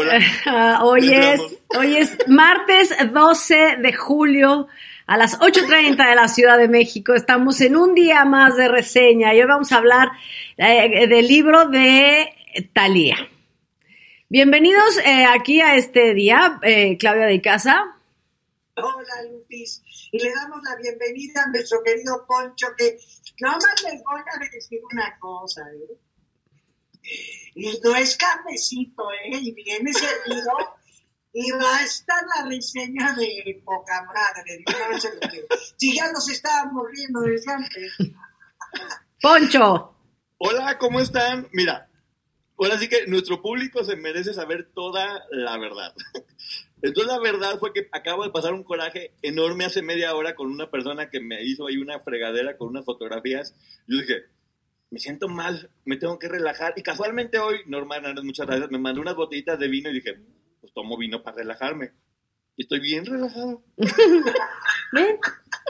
Hola. hoy, es, hoy es martes 12 de julio a las 8.30 de la Ciudad de México. Estamos en un día más de reseña y hoy vamos a hablar eh, del libro de Talía. Bienvenidos eh, aquí a este día, eh, Claudia de Casa. Hola, Lupis. Y le damos la bienvenida a nuestro querido Poncho, que nada más les voy a decir una cosa, ¿eh? Y no es cafecito, ¿eh? Y viene servido y va a estar la reseña de poca madre. Si ya nos estábamos riendo desde antes. Poncho. Hola, ¿cómo están? Mira, ahora sí que nuestro público se merece saber toda la verdad. Entonces la verdad fue que acabo de pasar un coraje enorme hace media hora con una persona que me hizo ahí una fregadera con unas fotografías. Yo dije, me siento mal, me tengo que relajar. Y casualmente hoy, Norma muchas gracias, me mandó unas botellitas de vino y dije, pues tomo vino para relajarme. Y estoy bien relajado. ven,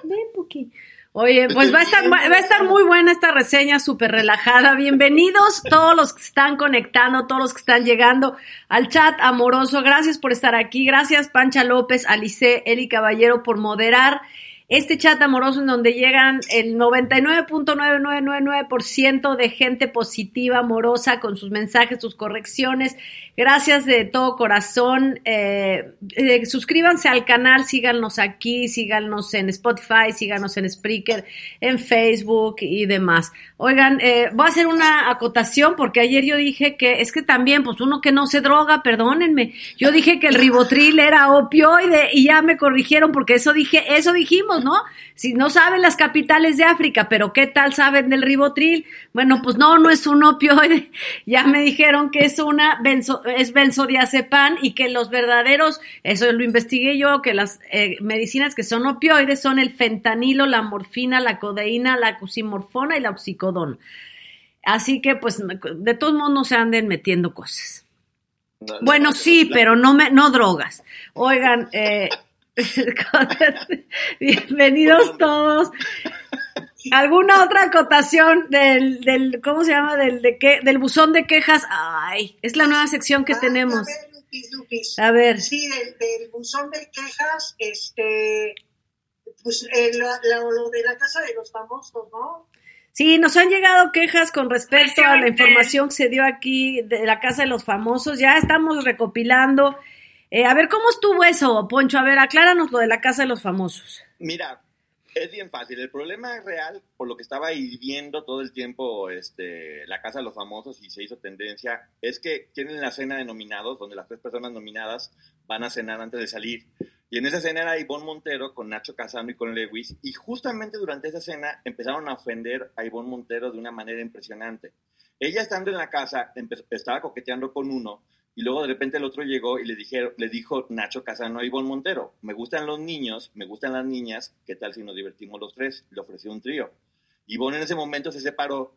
ven, Puki. Oye, pues va a estar, va a estar muy buena esta reseña, súper relajada. Bienvenidos todos los que están conectando, todos los que están llegando al chat amoroso. Gracias por estar aquí. Gracias Pancha López, Alice, Eli Caballero por moderar este chat amoroso en donde llegan el 99.9999% de gente positiva, amorosa, con sus mensajes, sus correcciones. Gracias de todo corazón. Eh, eh, suscríbanse al canal, síganos aquí, síganos en Spotify, síganos en Spreaker, en Facebook y demás. Oigan, eh, voy a hacer una acotación porque ayer yo dije que es que también, pues uno que no se droga, perdónenme. Yo dije que el ribotril era opioide y ya me corrigieron porque eso dije, eso dijimos ¿no? Si no saben las capitales de África, pero ¿qué tal saben del ribotril? Bueno, pues no, no es un opioide. Ya me dijeron que es una benzo, es benzodiazepam y que los verdaderos, eso lo investigué yo, que las eh, medicinas que son opioides son el fentanilo, la morfina, la codeína, la cusimorfona y la oxicodona. Así que, pues, de todos modos no se anden metiendo cosas. bueno, sí, pero no, me, no drogas. Oigan, eh, Bienvenidos todos. ¿Alguna otra acotación del, del ¿cómo se llama? Del, de qué, del buzón de quejas. Ay, es la nueva sección que ah, tenemos. A ver, Lupis, Lupis. A ver. Sí, del, buzón de quejas, este, pues eh, lo, de la casa de los famosos, ¿no? Sí, nos han llegado quejas con respecto a la información que se dio aquí de la Casa de los Famosos. Ya estamos recopilando eh, a ver, ¿cómo estuvo eso, Poncho? A ver, acláranos lo de la Casa de los Famosos. Mira, es bien fácil. El problema real, por lo que estaba viendo todo el tiempo este, la Casa de los Famosos y se hizo tendencia, es que tienen la cena de nominados, donde las tres personas nominadas van a cenar antes de salir. Y en esa cena era Ivonne Montero con Nacho Casano y con Lewis. Y justamente durante esa cena empezaron a ofender a Ivonne Montero de una manera impresionante. Ella estando en la casa estaba coqueteando con uno y luego de repente el otro llegó y le, dijeron, le dijo Nacho Casano a Ivonne Montero, me gustan los niños, me gustan las niñas, ¿qué tal si nos divertimos los tres? Le ofreció un trío. Ivonne en ese momento se separó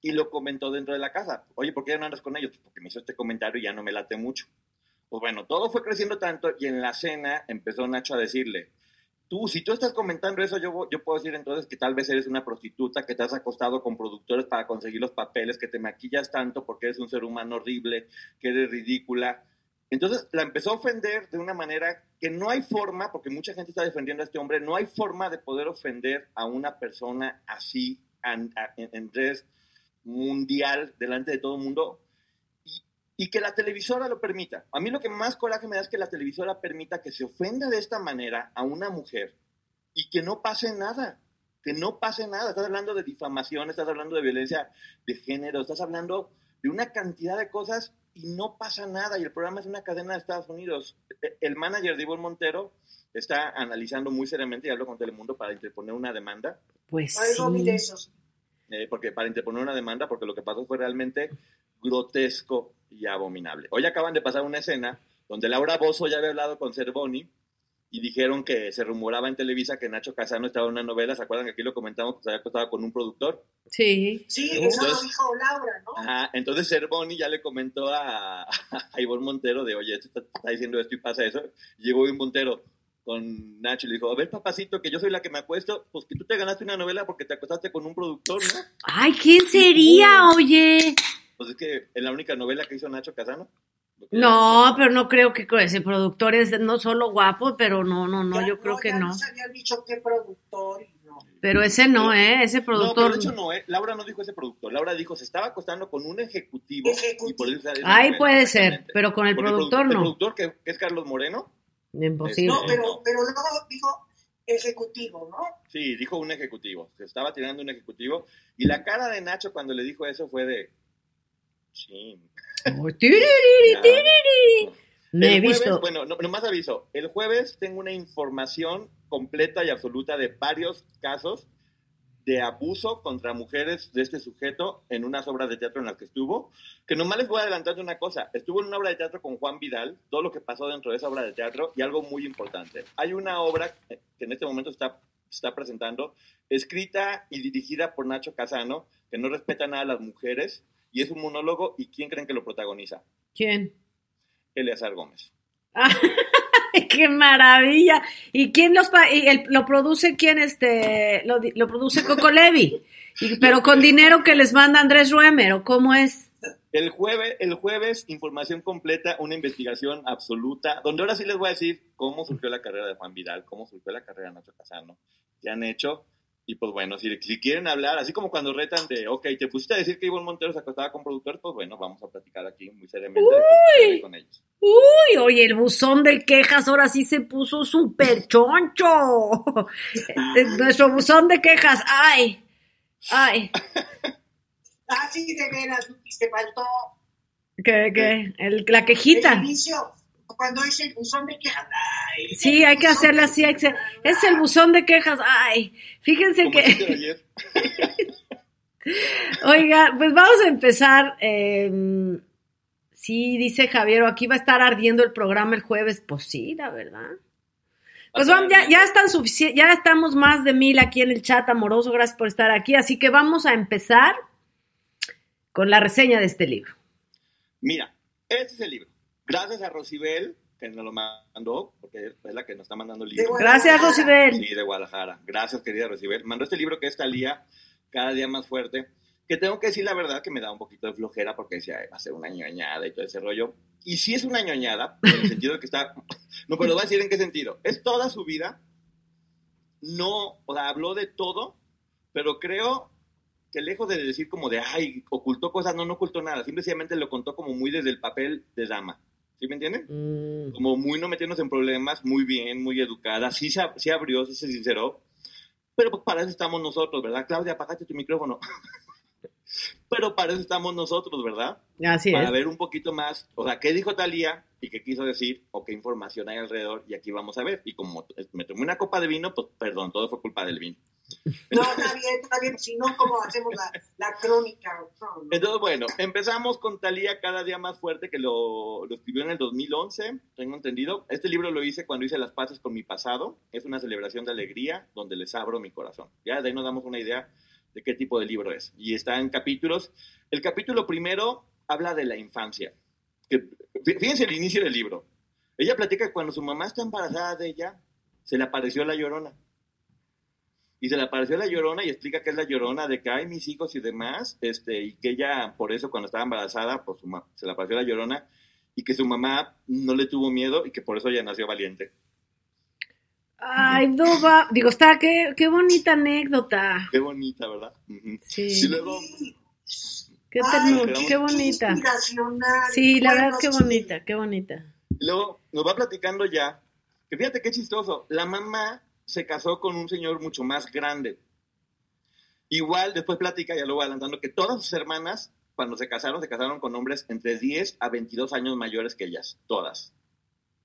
y lo comentó dentro de la casa. Oye, ¿por qué no andas con ellos? Pues porque me hizo este comentario y ya no me late mucho. Pues bueno, todo fue creciendo tanto y en la cena empezó Nacho a decirle, si tú estás comentando eso, yo, yo puedo decir entonces que tal vez eres una prostituta, que te has acostado con productores para conseguir los papeles, que te maquillas tanto porque eres un ser humano horrible, que eres ridícula. Entonces la empezó a ofender de una manera que no hay forma, porque mucha gente está defendiendo a este hombre, no hay forma de poder ofender a una persona así en, en, mundial delante de todo el mundo y que la televisora lo permita. A mí lo que más coraje me da es que la televisora permita que se ofenda de esta manera a una mujer y que no pase nada, que no pase nada. Estás hablando de difamación, estás hablando de violencia de género, estás hablando de una cantidad de cosas y no pasa nada. Y el programa es una cadena de Estados Unidos. E, el manager de Ivonne Montero está analizando muy seriamente, y hablo con Telemundo, para interponer una demanda. Pues sí. Eh, porque para interponer una demanda, porque lo que pasó fue realmente grotesco y abominable. Hoy acaban de pasar una escena donde Laura Bozo ya había hablado con Cervoni y dijeron que se rumoraba en Televisa que Nacho Casano estaba en una novela. ¿Se acuerdan que aquí lo comentamos? Que se había acostado con un productor. Sí. Sí, eso lo Entonces- dijo Laura, ¿no? Ajá, entonces Cervoni ya le comentó a, a Ivonne Montero de, oye, esto está, está diciendo esto y pasa eso. Llegó Ivonne Montero con Nacho y le dijo, a ver, papacito, que yo soy la que me acuesto, pues que tú te ganaste una novela porque te acostaste con un productor, ¿no? Ay, ¿quién sería, oye? Pues es que es la única novela que hizo Nacho Casano. No, pero no creo que ese productor es no solo guapo, pero no, no, no, Ya- yo creo que ya no. habían dicho qué productor y no. Pero ese no, ¿eh? Ese No, pero productor. de hecho no, ¿eh? Laura no dijo ese productor. Laura dijo, se estaba acostando con un ejecutivo. Ejecutivo. Y por eso esa Ay, novela, puede ser, pero con el Porque productor El no. productor, que, que es Carlos Moreno, Imposible. No, Sí, pero, no. pero luego dijo ejecutivo, ¿no? Sí, dijo un ejecutivo. Se estaba tirando un ejecutivo. Y la cara de Nacho cuando le dijo eso fue de. Oh, tiririri. Me he jueves, visto. Bueno, no, nomás aviso. El jueves tengo una información completa y absoluta de varios casos de abuso contra mujeres de este sujeto en unas obras de teatro en las que estuvo. Que nomás les voy a adelantar una cosa. Estuvo en una obra de teatro con Juan Vidal, todo lo que pasó dentro de esa obra de teatro y algo muy importante. Hay una obra que en este momento está, está presentando, escrita y dirigida por Nacho Casano, que no respeta nada a las mujeres y es un monólogo. ¿Y quién creen que lo protagoniza? ¿Quién? Eleazar Gómez. ¡Ay, ¡Qué maravilla! ¿Y quién los pa- y el- lo produce quién este lo, lo produce Coco Levi? Y- pero con dinero que les manda Andrés Ruemer, ¿o cómo es? El jueves, el jueves, información completa, una investigación absoluta, donde ahora sí les voy a decir cómo surgió la carrera de Juan Vidal, cómo surgió la carrera de Nacho Casano, qué han hecho. Y pues bueno, si, si quieren hablar, así como cuando retan de, ok, te pusiste a decir que Ivonne Montero se acostaba con productores, pues bueno, vamos a platicar aquí muy seriamente qué sucede con ellos. Uy, oye, el buzón de quejas ahora sí se puso súper choncho. Eh, Nuestro buzón de quejas, ay, ay, Ah, sí, de veras, Lupis, te faltó que, que, el- la el quejita. inicio, cuando es el buzón de quejas. Ay, Sí, hay que de así, hay que hacer- es el buzón de quejas, ay, fíjense que, oiga, pues vamos a empezar, eh, sí, dice Javier, aquí va a estar ardiendo el programa el jueves, pues sí, la verdad. Pues vamos, ya, ya están ya estamos más de mil aquí en el chat amoroso, gracias por estar aquí, así que vamos a empezar con la reseña de este libro. Mira, este es el libro. Gracias a Rosibel, que nos lo mandó, porque es la que nos está mandando el libro. Gracias, Rosibel. Sí, de Guadalajara. Gracias, querida Rosibel. Mandó este libro que es Talía, cada día más fuerte. Que tengo que decir la verdad que me da un poquito de flojera porque decía, "Ay, va a ser una ñoñada y todo ese rollo. Y sí es una ñoñada, en el sentido de que está. No, pero lo voy a decir en qué sentido. Es toda su vida. No, o sea, habló de todo, pero creo que lejos de decir como de, ay, ocultó cosas, no, no ocultó nada. Simplemente lo contó como muy desde el papel de dama. ¿Sí me entienden? Mm, como muy no metiéndose en problemas, muy bien, muy educada, sí se, sí abrió, sí se sinceró, pero pues para eso estamos nosotros, ¿verdad? Claudia, apagaste tu micrófono. pero para eso estamos nosotros, ¿verdad? Así para es. ver un poquito más, o sea, qué dijo Talía y qué quiso decir o qué información hay alrededor y aquí vamos a ver. Y como me tomé una copa de vino, pues perdón, todo fue culpa del vino. No, está bien, está bien, si no, ¿cómo hacemos la, la crónica? No, no. Entonces, bueno, empezamos con Talía cada día más fuerte, que lo, lo escribió en el 2011, tengo entendido. Este libro lo hice cuando hice las paces con mi pasado. Es una celebración de alegría donde les abro mi corazón. Ya de ahí nos damos una idea de qué tipo de libro es. Y está en capítulos. El capítulo primero habla de la infancia. Fíjense el inicio del libro. Ella platica que cuando su mamá está embarazada de ella, se le apareció la llorona. Y se le apareció la llorona y explica que es la llorona de que hay mis hijos y demás, este, y que ella, por eso cuando estaba embarazada, pues se le apareció la llorona, y que su mamá no le tuvo miedo y que por eso ella nació valiente. Ay, no va. Digo, está, qué, qué bonita anécdota. Qué bonita, ¿verdad? Sí. Y luego, Qué, ternura, qué qué bonita. inspiracional. Sí, la Bueno, verdad, qué sí. bonita, qué bonita. y luego nos va platicando ya, que fíjate qué chistoso, la mamá se casó con un señor mucho más grande. Igual, después platica, ya lo voy adelantando, que todas sus hermanas, cuando se casaron, se casaron con hombres entre 10 a 22 años mayores que ellas, todas.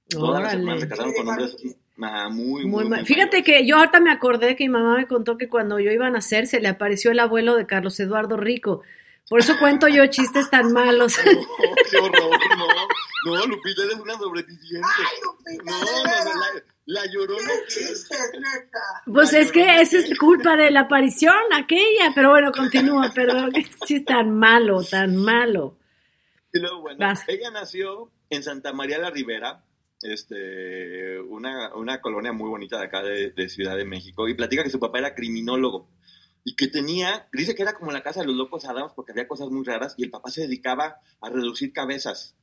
Todas las hermanas se Órale. casaron con hombres ah, muy, muy. Fíjate que yo ahorita me acordé que mi mamá me contó que cuando yo iba a nacer se le apareció el abuelo de Carlos Eduardo Rico. Por eso cuento yo chistes tan malos. No, qué horror, no. No, Lupita, eres una sobreviviente. Ay, Lupita, No, no, no, la, la llorona. Qué chistes, neta. Pues es que esa es culpa de la aparición aquella, pero bueno, continúa, perdón, qué chiste tan malo, tan malo. Y luego, bueno, Vas. ella nació en Santa María la Ribera, este, una, una colonia muy bonita de acá de, de Ciudad de México, y platica que su papá era criminólogo y que tenía, dice que era como la casa de los locos Adams porque había cosas muy raras y el papá se dedicaba a reducir cabezas.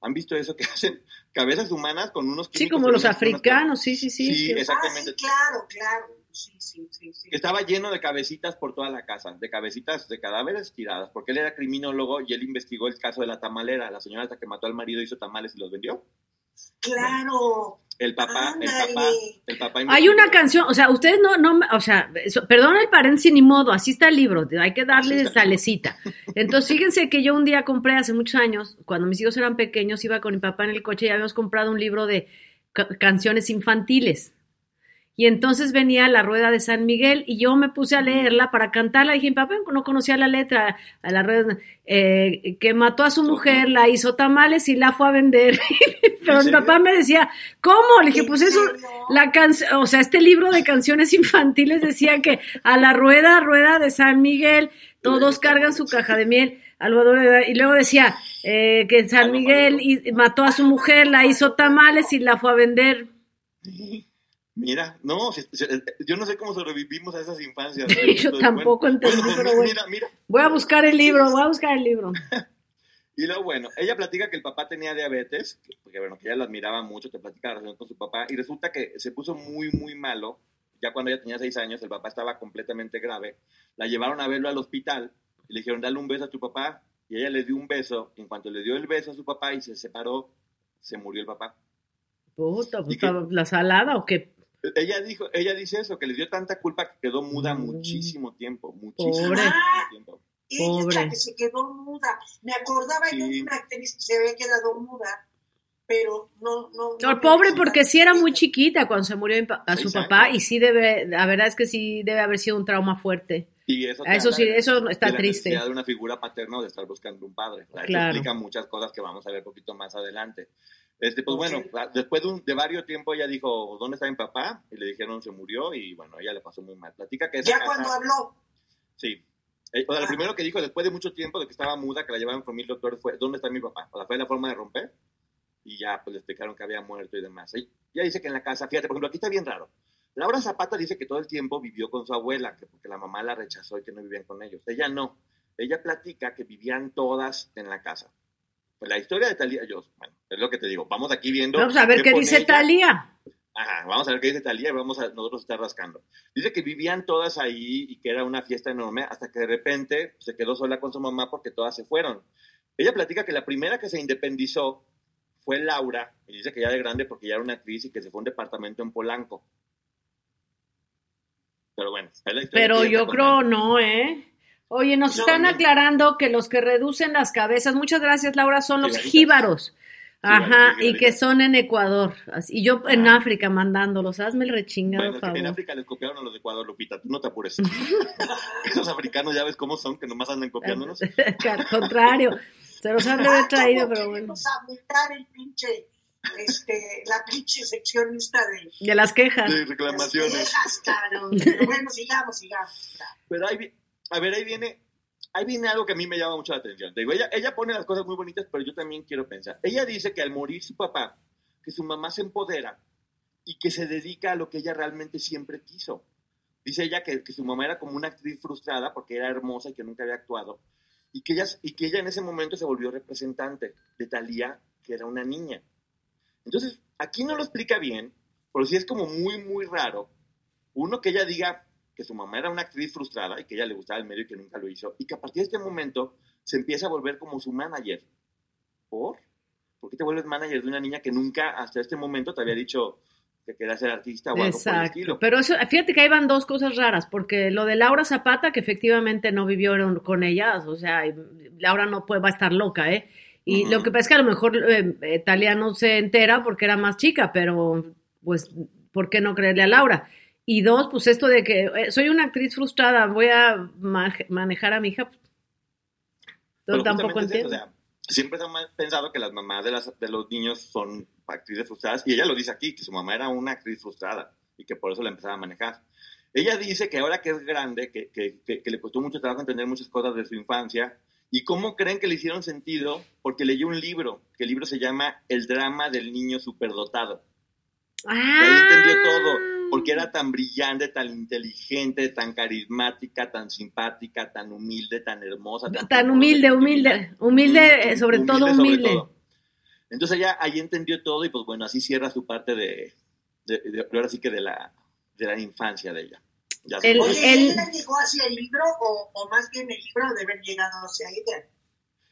¿Han visto eso que hacen? Cabezas humanas con unos Sí, como que los africanos, sí, sí, sí. Sí, exactamente. Ay, claro, claro. Sí, sí, sí, sí. que estaba lleno de cabecitas por toda la casa, de cabecitas de cadáveres tiradas, porque él era criminólogo y él investigó el caso de la tamalera, la señora hasta que mató al marido hizo tamales y los vendió. Claro. El papá, el papá, el papá. Hay una canción, o sea, ustedes no, no, o sea, perdón el paréntesis ni modo, así está el libro, hay que darle salecita. Entonces, fíjense que yo un día compré hace muchos años, cuando mis hijos eran pequeños, iba con mi papá en el coche y habíamos comprado un libro de ca- canciones infantiles. Y entonces venía la rueda de San Miguel y yo me puse a leerla para cantarla. Dije, mi papá no conocía la letra, a la rueda, eh, que mató a su mujer, la hizo tamales y la fue a vender. Pero mi papá me decía, ¿cómo? Le dije, ¿En pues eso, la canción, o sea, este libro de canciones infantiles decía que a la rueda, rueda de San Miguel, todos cargan su caja de miel. Algodón, y luego decía eh, que San Miguel y- mató a su mujer, la hizo tamales y la fue a vender. Mira, no, si- si- yo no sé cómo sobrevivimos a esas infancias. Yo tampoco entendí, pues pero bueno. Mira, mira. Voy a buscar el libro, voy a buscar el libro. Y luego, bueno, ella platica que el papá tenía diabetes, que- porque bueno, que ella lo admiraba mucho, te platica la relación con su papá, y resulta que se puso muy, muy malo. Ya cuando ella tenía seis años, el papá estaba completamente grave. La llevaron a verlo al hospital y le dijeron, dale un beso a tu papá. Y ella le dio un beso. Y en cuanto le dio el beso a su papá y se separó, se murió el papá. Puta, pues, ¿Y qué? ¿la salada o qué? Ella dijo, ella dice eso, que le dio tanta culpa que quedó muda Mm. muchísimo tiempo, muchísimo, Pobre. muchísimo tiempo. Ella Pobre. la que se quedó muda. Me acordaba yo Sí. de una actriz que se había quedado muda, pero no, no. No, me pobre porque sí era muy chiquita. cuando se murió a su Exacto. papá y sí debe, la verdad es que sí debe haber sido un trauma fuerte. Y eso, Ah, Eso sí, de- eso está de la triste. necesidad de una figura paterna o de estar buscando un padre. Eso Claro. explica muchas cosas que vamos a ver un poquito más adelante. Este, pues bueno, después de, un- de varios tiempo ella dijo, ¿dónde está mi papá? Y le dijeron, se murió y bueno, ella le pasó muy mal. Platica que esa Ya casa- cuando habló. Sí. Eh, o sea, lo Ah. primero que dijo después de mucho tiempo de que estaba muda, que la llevaban con mil doctores, fue, ¿dónde está mi papá? O sea, fue la forma de romper. Y ya, pues le explicaron que había muerto y demás. Y ella dice que en la casa, fíjate, por ejemplo, aquí está bien raro. Laura Zapata dice que todo el tiempo vivió con su abuela, que porque la mamá la rechazó y que no vivían con ellos. Ella no. Ella platica que vivían todas en la casa. Pues la historia de Talía, yo, bueno, es lo que te digo. Vamos aquí viendo. Vamos a ver qué dice ella. Talía. Ajá, vamos a ver qué dice Talía y vamos a nosotros estar rascando. Dice que vivían todas ahí y que era una fiesta enorme hasta que de repente se quedó sola con su mamá porque todas se fueron. Ella platica que la primera que se independizó fue Laura y dice que ya de grande porque ya era una actriz y que se fue a un departamento en Polanco. Pero bueno, es la historia Pero yo creo no, ¿eh? Oye, nos No, están no. aclarando que los que reducen las cabezas, muchas gracias Laura, son los jíbaros. Ajá, y que son en Ecuador. Así- Y yo en Ah. África mandándolos. Hazme el rechingado Bueno, que en favor. África les copiaron a los de Ecuador, Lupita, tú no te apures. Esos africanos ya ves cómo son, que nomás andan copiándonos. Al contrario, se los han de haber traído, ¿cómo pero bueno. queremos abundar el pinche, este, la pinche seccionista de De las quejas. De las viejas, cabrón. Pero bueno, sigamos, sigamos. Pero vi- a ver, ahí viene, ahí viene algo que a mí me llama mucho la atención. Te Digo, ella, ella pone las cosas muy bonitas, pero yo también quiero pensar. Ella dice que al morir su papá, que su mamá se empodera y que se dedica a lo que ella realmente siempre quiso. Dice ella que, que su mamá era como una actriz frustrada porque era hermosa y que nunca había actuado. Y que, ella, y que ella en ese momento se volvió representante de Talía, que era una niña. Entonces, aquí no lo explica bien, pero sí es como muy, muy raro. Uno, que ella diga que su mamá era una actriz frustrada y que ella le gustaba el medio y que nunca lo hizo, y que a partir de este momento se empieza a volver como su manager. ¿Por? ¿Por qué te vuelves manager de una niña que nunca hasta este momento te había dicho que quería ser artista o algo por el Exacto. estilo? Pero eso, fíjate que ahí van dos cosas raras, porque lo de Laura Zapata, que efectivamente no vivió con ellas, o sea, Laura no puede, va a estar loca, ¿eh? Y lo que pasa es que a lo mejor eh, Talia no se entera porque era más chica, pero pues, ¿por qué no creerle a Laura? Y dos, pues esto de que eh, soy una actriz frustrada, voy a ma- manejar a mi hija. Yo Pero tampoco es eso, entiendo. o sea, siempre se ha pensado que las mamás de, las, de los niños son actrices frustradas, y ella lo dice aquí, que su mamá era una actriz frustrada y que por eso la empezaba a manejar. Ella dice que ahora que es grande, que, que, que, que le costó mucho trabajo entender muchas cosas de su infancia, y cómo creen que le hicieron sentido, porque leyó un libro, que el libro se llama El drama del niño superdotado. Y ahí Ah, entendió todo, porque era tan brillante, tan inteligente, tan carismática, tan simpática, tan humilde, tan hermosa. Tan humilde, humilde, humilde, eh, sobre todo humilde. Entonces ella ahí entendió todo y pues bueno, así cierra su parte de, de, de- ahora sí que de la, de la infancia de ella. Ya El- fue. Oye, el- ¿ella llegó hacia el libro o, o más bien el libro debe haber llegado hacia ella?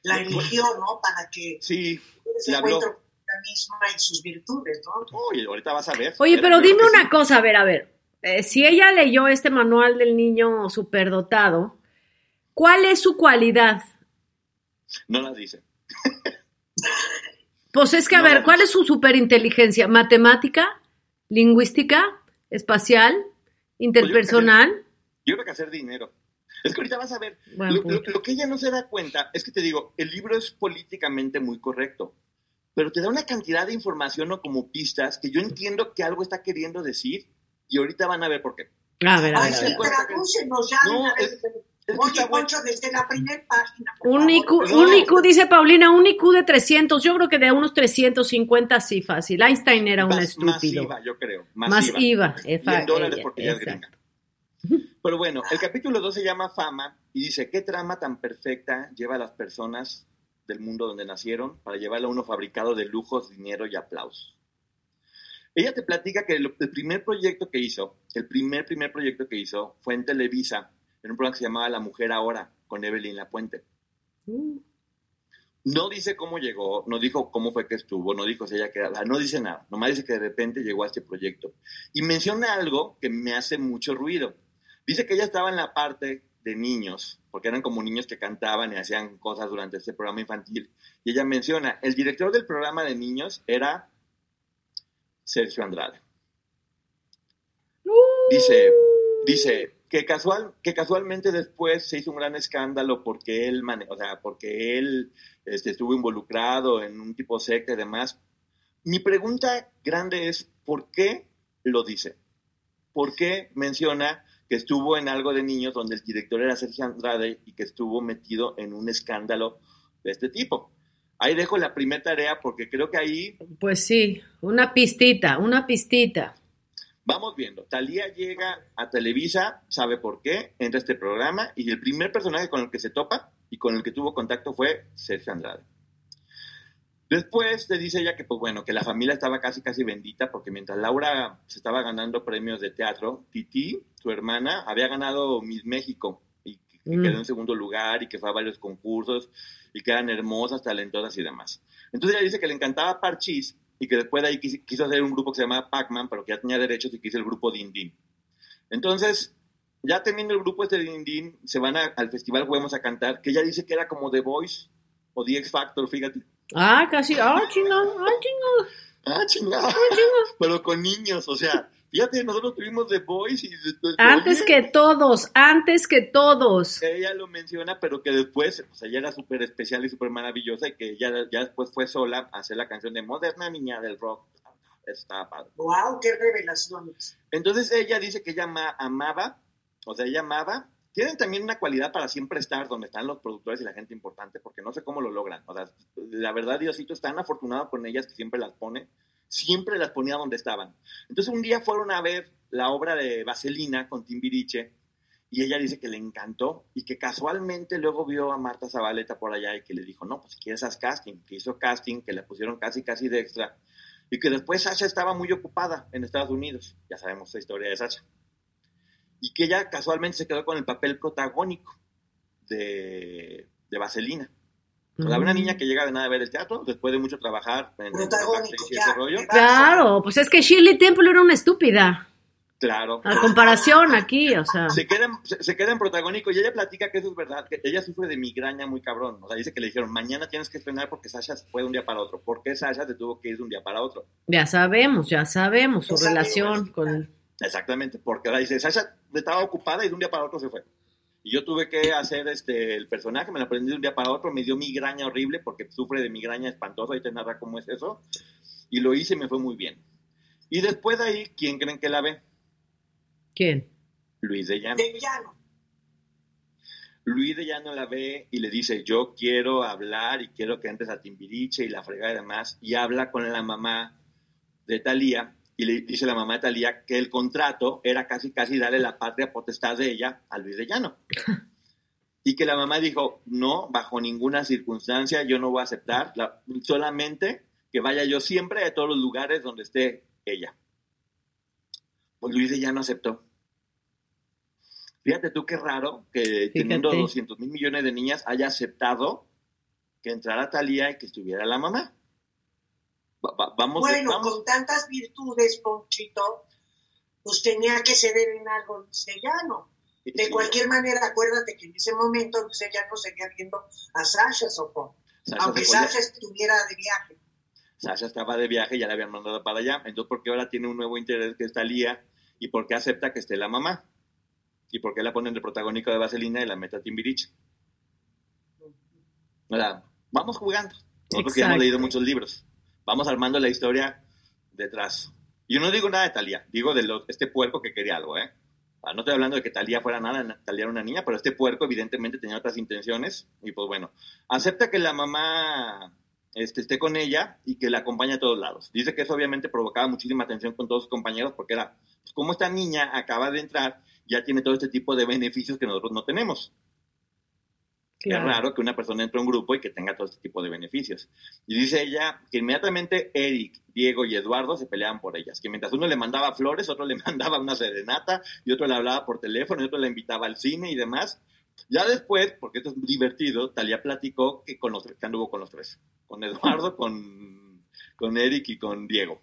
La eligió, ¿no? Para que Sí, se le habló. Ella misma y sus virtudes, ¿no? Oye, ahorita vas a ver. Oye, pero dime una sí. cosa, a ver, a ver. Eh, si ella leyó este manual del niño superdotado, ¿cuál es su cualidad? No las dice. Pues es que, a No, ver. ¿cuál es su superinteligencia? ¿Matemática? ¿Lingüística? ¿Espacial? ¿Interpersonal? Yo creo que hacer dinero. Es que ahorita vas a ver. Buen Lo, lo que ella no se da cuenta es que te digo, el libro es políticamente muy correcto, pero te da una cantidad de información o como pistas que yo entiendo que algo está queriendo decir y ahorita van a ver por qué. A ver, a Ay, ver, a se ver. sí, cuenta que- tradúcenos ya. No, una es- vez. Es que Oye, está bueno. Poncho, desde la primera página. Un. IQ, un IQ, dice Paulina, un IQ de 300. Yo creo que de unos 350 sí fácil. Einstein era un Más- estúpido. Masiva, yo creo. Más. IVA. Y en dólares porque ella es gringa. Pero bueno, el capítulo 2 se llama Fama y dice, ¿qué trama tan perfecta lleva a las personas del mundo donde nacieron para llevarle a uno fabricado de lujos, dinero y aplausos? Ella te platica que el, el primer proyecto que hizo, el primer, primer proyecto que hizo fue en Televisa, en un programa que se llamaba La Mujer Ahora, con Evelyn Lapuente. Uh, No dice cómo llegó, no dijo cómo fue que estuvo, no dijo si ella quedaba, no dice nada, nomás dice que de repente llegó a este proyecto. Y menciona algo que me hace mucho ruido. Dice que ella estaba en la parte de niños, porque eran como niños que cantaban y hacían cosas durante este programa infantil. Y ella menciona, el director del programa de niños era Sergio Andrade. Dice, dice que, casual, que casualmente después se hizo un gran escándalo porque él, mane- o sea, porque él este, estuvo involucrado en un tipo secta y demás. Mi pregunta grande es, ¿por qué lo dice? ¿Por qué menciona que estuvo en algo de niños donde el director era Sergio Andrade y que estuvo metido en un escándalo de este tipo? Ahí dejo la primera tarea porque creo que ahí Pues sí, una pistita, una pistita. Vamos viendo. Talía llega a Televisa, sabe por qué, entra a este programa y el primer personaje con el que se topa y con el que tuvo contacto fue Sergio Andrade. Después te dice ella que, pues bueno, que la familia estaba casi, casi bendita porque mientras Laura se estaba ganando premios de teatro, Titi, su hermana, había ganado Miss México y que Mm. quedó en segundo lugar y que fue a varios concursos y que eran hermosas, talentosas y demás. Entonces ella dice que le encantaba Parchís y que después de ahí quis- quiso hacer un grupo que se llamaba Pac-Man, pero que ya tenía derechos y que hizo el grupo Din Din. Entonces, ya teniendo el grupo este Din Din, se van a- al festival Huemos a cantar, que ella dice que era como The Voice o The X Factor, fíjate. Ah, casi, ah, chingado, ah, chingado. Ah, chingada. Pero con niños, o sea, fíjate, nosotros tuvimos The Voice y... Antes Oye, que todos, antes que todos. ella lo menciona, pero que después, o sea, ella era súper especial y súper maravillosa y que ya, ya después fue sola a hacer la canción de Moderna Niña del Rock. Estaba padre. Wow, qué revelaciones. Entonces ella dice que ella ama- amaba, o sea, ella amaba. Tienen también una cualidad para siempre estar donde están los productores y la gente importante, porque no sé cómo lo logran. O sea, la verdad, Diosito es tan afortunado con ellas que siempre las pone, siempre las ponía donde estaban. Entonces un día fueron a ver la obra de Vaselina con Timbiriche y ella dice que le encantó y que casualmente luego vio a Marta Zabaleta por allá y que le dijo, no, pues si quieres haz casting, que hizo casting, que le pusieron casi casi de extra y que después Sasha estaba muy ocupada en Estados Unidos, ya sabemos la historia de Sasha, y que ella casualmente se quedó con el papel protagónico de, de Vaselina. O sea, una niña que llega de nada a ver el teatro, después de mucho trabajar en en Protagónico, y ya. ese rollo, Claro, pues es que Shirley Temple era una estúpida. claro. A comparación aquí, o sea. Se queda, en- se, se queda en protagónico y ella platica que eso es verdad, que ella sufre de migraña muy cabrón. O sea, dice que le dijeron, mañana tienes que estrenar porque Sasha se fue de un día para otro. ¿Por qué Sasha se tuvo que ir de un día para otro? Ya sabemos, ya sabemos su relación con. Exactamente, porque ahora dice, Sasha estaba ocupada y de un día para otro se fue. Y yo tuve que hacer este, el personaje, me lo aprendí de un día para otro, me dio migraña horrible porque sufre de migraña espantosa, y te narra cómo es eso. Y lo hice y me fue muy bien. Y después de ahí, ¿quién creen que la ve? ¿Quién? Luis de Llano. De llano. Luis de Llano la ve y le dice, yo quiero hablar y quiero que entres a Timbiriche y la fregada y demás. Y habla con la mamá de Talía y le dice la mamá de Talía que el contrato era casi casi darle la patria potestad de ella a Luis de Llano. y que la mamá dijo, no, bajo ninguna circunstancia yo no voy a aceptar, la- solamente que vaya yo siempre a todos los lugares donde esté ella. Pues Luis de Llano aceptó. Fíjate tú qué raro que teniendo Fíjate. 200 mil millones de niñas haya aceptado que entrara Talía y que estuviera la mamá. Va- va- vamos, Bueno, vamos. con tantas virtudes, Ponchito, pues tenía que ceder en algo Luis de Llano. De Sí. cualquier manera, acuérdate que en ese momento Luis de Llano seguía viendo a Sasha Sopón, Sasha aunque Sasha estuviera de viaje. Sasha estaba de viaje y ya la habían mandado para allá. Entonces, ¿por qué ahora tiene un nuevo interés que es Talía? ¿Y por qué acepta que esté la mamá? ¿Y por qué la ponen de protagónico de Vaselina y la meta Timbiriche? O sea, vamos jugando. Nosotros que ya hemos Exacto. leído muchos libros. Vamos armando la historia detrás. Yo no digo nada de Talía, digo de lo- este puerco que quería algo, ¿eh? Ah, No estoy hablando de que Talía fuera nada, Talía era una niña, pero este puerco evidentemente tenía otras intenciones y pues bueno, acepta que la mamá este, esté con ella y que la acompañe a todos lados. Dice que eso obviamente provocaba muchísima atención con todos sus compañeros porque era, pues como esta niña acaba de entrar, ya tiene todo este tipo de beneficios que nosotros no tenemos. Claro. Es raro que una persona entre a un grupo y que tenga todo este tipo de beneficios. Y dice ella que inmediatamente Eric, Diego y Eduardo se peleaban por ellas. Que mientras uno le mandaba flores, otro le mandaba una serenata, y otro le hablaba por teléfono, y otro le invitaba al cine y demás. Ya después, porque esto es divertido, Talía platicó que, con los, que anduvo con los tres. Con Eduardo, con, con Eric y con Diego.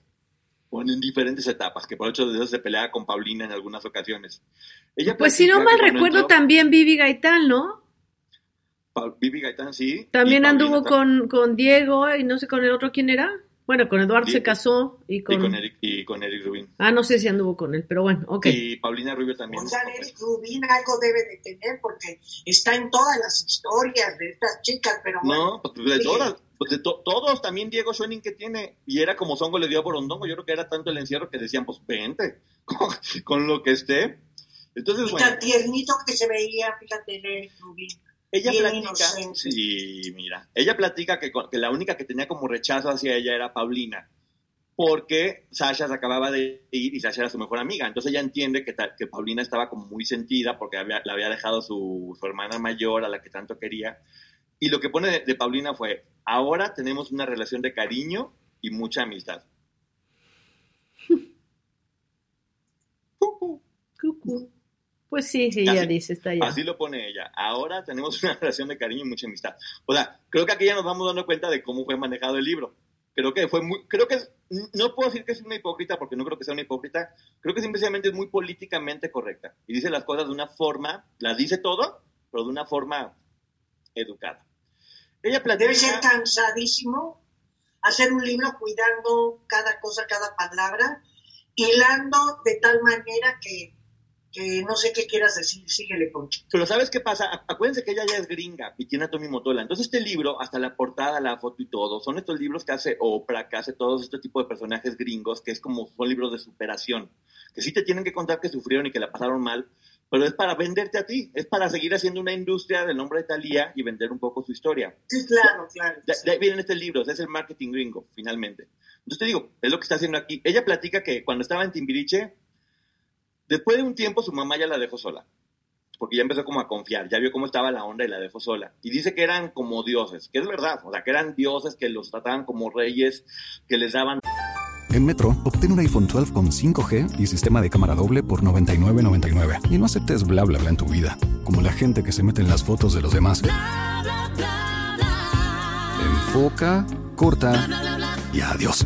En diferentes etapas, que por ocho de ellos se peleaba con Paulina en algunas ocasiones. Ella Pues si no mal recuerdo, también Vivi Gaitán, ¿no? Vivi Gaitán, sí. También anduvo tam- con, con Diego y no sé con el otro quién era. Bueno, con Eduardo Sí. se casó y con... Y con Eric, y con Eric Rubin. Ah, no sé si anduvo con él, pero bueno, ok. Y Paulina Rubio también. Oigan, Eric Rubin algo debe de tener porque está en todas las historias de estas chicas, pero bueno. No, pues de Sí. todas. Pues de to- todos, también Diego Schoening que tiene. Y era como Songo le dio a Borondongo. Yo creo que era tanto el encierro que decían, pues vente, con, con lo que esté. Entonces, Y bueno, tan tiernito que se veía, fíjate, Eric Rubin. Ella platica. Sí, mira. Ella platica que, que la única que tenía como rechazo hacia ella era Paulina. Porque Sasha se acababa de ir y Sasha era su mejor amiga. Entonces ella entiende que, que Paulina estaba como muy sentida porque había, la había dejado su, su hermana mayor a la que tanto quería. Y lo que pone de, de Paulina fue, ahora tenemos una relación de cariño y mucha amistad. Cucú. Pues sí, sí, ya dice, está ya. Así lo pone ella. Ahora tenemos una relación de cariño y mucha amistad. O sea, creo que aquí ya nos vamos dando cuenta de cómo fue manejado el libro. Creo que fue muy, creo que es- no puedo decir que es una hipócrita porque no creo que sea una hipócrita. Creo que simplemente es muy políticamente correcta y dice las cosas de una forma, las dice todo, pero de una forma educada. Ella platica. Debe ser cansadísimo hacer un libro cuidando cada cosa, cada palabra, hilando de tal manera que, que no sé qué quieras decir. Síguele, Poncho. Pero ¿sabes qué pasa? Ac- Acuérdense que ella ya es gringa y tiene a Tommy Motola. Entonces este libro, hasta la portada, la foto y todo, son estos libros que hace Oprah, que hace todos este tipo de personajes gringos, que es como son libros de superación, que sí te tienen que contar que sufrieron y que la pasaron mal, pero es para venderte a ti, es para seguir haciendo una industria del nombre de Thalía y vender un poco su historia. Sí, claro, claro. De, de ahí vienen estos libros, es el marketing gringo, finalmente. Entonces te digo, es lo que está haciendo aquí. Ella platica que cuando estaba en Timbiriche, después de un tiempo su mamá ya la dejó sola, porque ya empezó como a confiar, ya vio cómo estaba la onda y la dejó sola. Y dice que eran como dioses, que es verdad, o sea, que eran dioses que los trataban como reyes, que les daban En Metro, obtén un iPhone 12 con 5G y sistema de cámara doble por $99.99. Y no aceptes bla bla bla en tu vida, como la gente que se mete en las fotos de los demás. Enfoca, corta y adiós.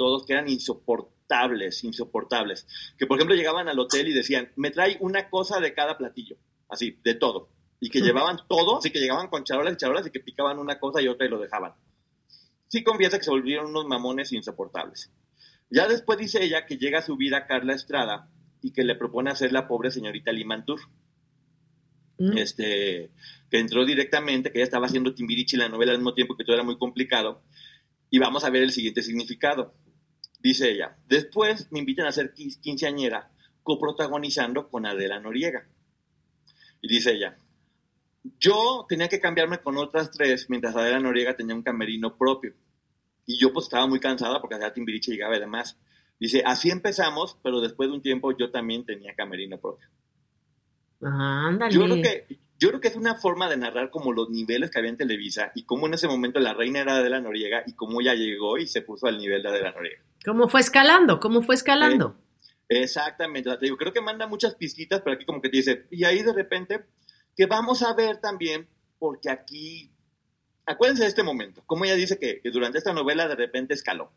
Todos que eran insoportables, insoportables. Que por ejemplo llegaban al hotel y decían, me trae una cosa de cada platillo, así, de todo. Y que llevaban todo, así que llegaban con charolas y charolas y que picaban una cosa y otra y lo dejaban. Sí confiesa que se volvieron unos mamones insoportables. Ya después dice ella que llega a su vida Carla Estrada y que le propone hacer la pobre señorita Limantur. Mm. Este, que entró directamente, que ella estaba haciendo Timbirichi la novela al mismo tiempo que todo era muy complicado. Y vamos a ver el siguiente significado. Dice ella, después me invitan a ser quin- quinceañera coprotagonizando con Adela Noriega. Y dice ella, yo tenía que cambiarme con otras tres mientras Adela Noriega tenía un camerino propio. Y yo pues estaba muy cansada porque hacía Timbiriche llegaba y demás. Dice, así empezamos, pero después de un tiempo yo también tenía camerino propio. Ah. Yo creo que yo creo que es una forma de narrar como los niveles que había en Televisa y cómo en ese momento la reina era Adela Noriega y cómo ella llegó y se puso al nivel de Adela Noriega. ¿Cómo fue escalando? ¿Cómo fue escalando? Exactamente, o sea, te digo, creo que manda muchas pistitas, pero aquí como que te dice, y ahí de repente, que vamos a ver también, porque aquí, acuérdense de este momento, como ella dice que, que durante esta novela de repente escaló,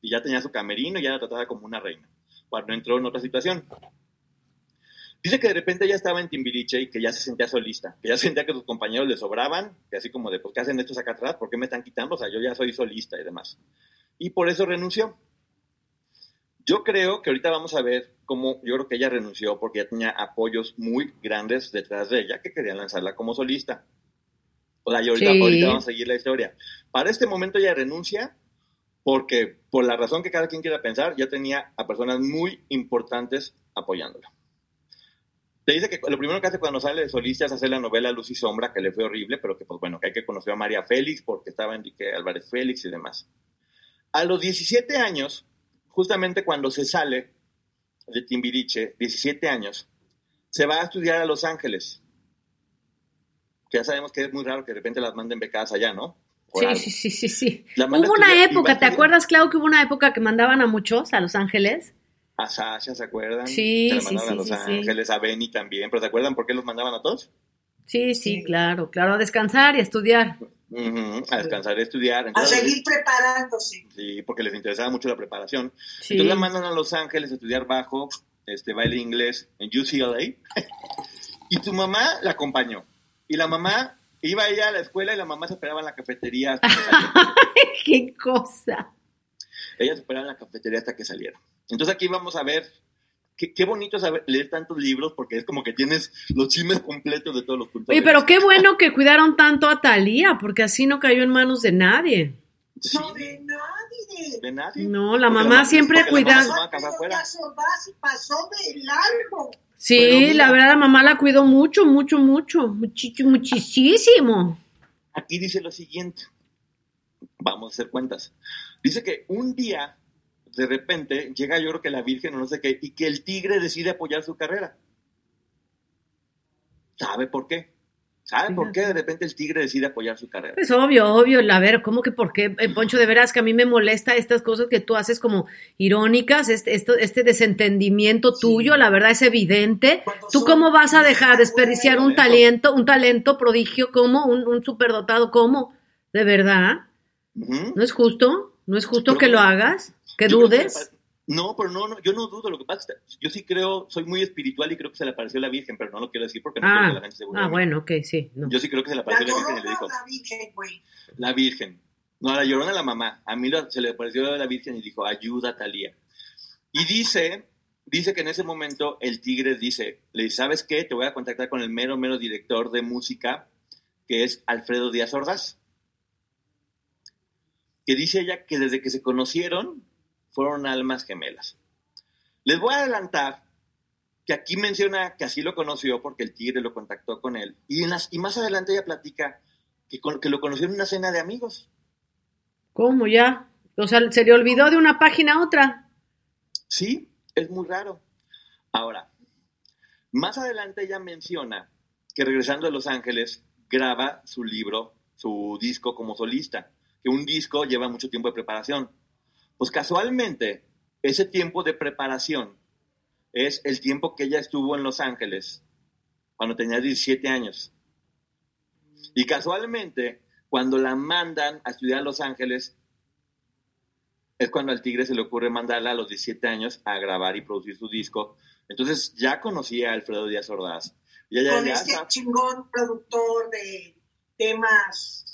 y ya tenía su camerino y ya la trataba como una reina, cuando entró en otra situación. Dice que de repente ya estaba en Timbiriche y que ya se sentía solista, que ya sentía que sus compañeros le sobraban, que así como de, pues, ¿qué hacen estos acá atrás? ¿Por qué me están quitando? O sea, yo ya soy solista y demás. Y por eso renunció. Yo creo que ahorita vamos a ver cómo, yo creo que ella renunció porque ya tenía apoyos muy grandes detrás de ella que querían lanzarla como solista. O sea, y ahorita, Sí. ahorita vamos a seguir la historia. Para este momento ella renuncia porque, por la razón que cada quien quiera pensar, ya tenía a personas muy importantes apoyándola. Te dice que lo primero que hace cuando sale de solista es hacer la novela Luz y Sombra, que le fue horrible, pero que, pues bueno, que hay que conocer a María Félix porque estaba Enrique Álvarez Félix y demás. A los 17 años, justamente cuando se sale de Timbiriche, 17 años, se va a estudiar a Los Ángeles. Que ya sabemos que es muy raro que de repente las manden becadas allá, ¿no? Sí, sí, sí, sí, sí. Hubo una época, ¿te acuerdas, Clau, que hubo una época que mandaban a muchos a Los Ángeles? A Sasha, ¿se acuerdan? Sí, sí, mandaban a sí, Los sí, sí. Ángeles, a Benny también, pero ¿se acuerdan por qué los mandaban a todos? Sí, sí, Sí. claro, claro, a descansar y a estudiar. Ujú, a descansar y a estudiar. A seguir preparándose. Sí, porque les interesaba mucho la preparación. Sí. Entonces la mandan a Los Ángeles a estudiar bajo, este baile inglés en UCLA. y tu mamá la acompañó. Y la mamá iba ella a la escuela y la mamá se esperaba en la cafetería hasta que saliera. ¡Qué cosa! ella se esperaba en la cafetería hasta que saliera. Entonces aquí vamos a ver qué, qué bonito saber leer tantos libros porque es como que tienes los chismes completos de todos los puntos. Oye, pero qué bueno que cuidaron tanto a Talía, porque así no cayó en manos de nadie. Sí, No de nadie. de nadie. No, la Porque mamá siempre porque la mamá cuida- se va a casa Pero afuera. ya se va, se pasó de largo. Sí, la verdad, la mamá la cuidó mucho, mucho, mucho, muchicho, muchísimo. Aquí dice lo siguiente. Vamos a hacer cuentas. Dice que un día, de repente, llega yo creo que la Virgen o no sé qué, y que el tigre decide apoyar su carrera. ¿Sabe por qué? ¿Sabe por qué de repente el tigre decide apoyar su carrera? Pues obvio, obvio, a ver, ¿cómo que por qué, Eh, Poncho? De veras que a mí me molesta estas cosas que tú haces como irónicas, este, este desentendimiento Sí. tuyo, la verdad es evidente. ¿Tú son- cómo vas a dejar desperdiciar un talento. talento, un talento prodigio como, un, un superdotado como? ¿De verdad? ¿No es justo? ¿No es justo que lo hagas? ¿Que Yo creo que dudes? No, pero no, no, yo no dudo. Lo que pasa es que yo sí creo, soy muy espiritual y creo que se le apareció la Virgen, pero no lo quiero decir porque no quiero que la Ah, gente se burle ah, bueno, ok, sí. no. Yo sí creo que se le La apareció la Virgen y le dijo, la Virgen, güey. la Virgen. No, a la llorona la mamá. A mí lo- se le apareció la Virgen y dijo, ayuda, Talía. Y dice, dice que en ese momento el tigre dice, le dice, ¿sabes qué? Te voy a contactar con el mero, mero director de música, que es Alfredo Díaz Ordaz. Que dice ella que desde que se conocieron fueron almas gemelas. Les voy a adelantar que aquí menciona que así lo conoció porque el tigre lo contactó con él. Y, en las- y más adelante ella platica que, con- que lo conoció en una cena de amigos. ¿Cómo ya? O sea, se le olvidó de una página a otra. Sí, es muy raro. Ahora, más adelante ella menciona que regresando a Los Ángeles graba su libro, su disco como solista, que un disco lleva mucho tiempo de preparación. Pues casualmente, ese tiempo de preparación es el tiempo que ella estuvo en Los Ángeles cuando tenía 17 años. Y casualmente, cuando la mandan a estudiar a Los Ángeles, es cuando al Tigre se le ocurre mandarla a los 17 años a grabar y producir su disco. Entonces ya conocía a Alfredo Díaz Ordaz. Y ella Con ya este chingón productor de temas.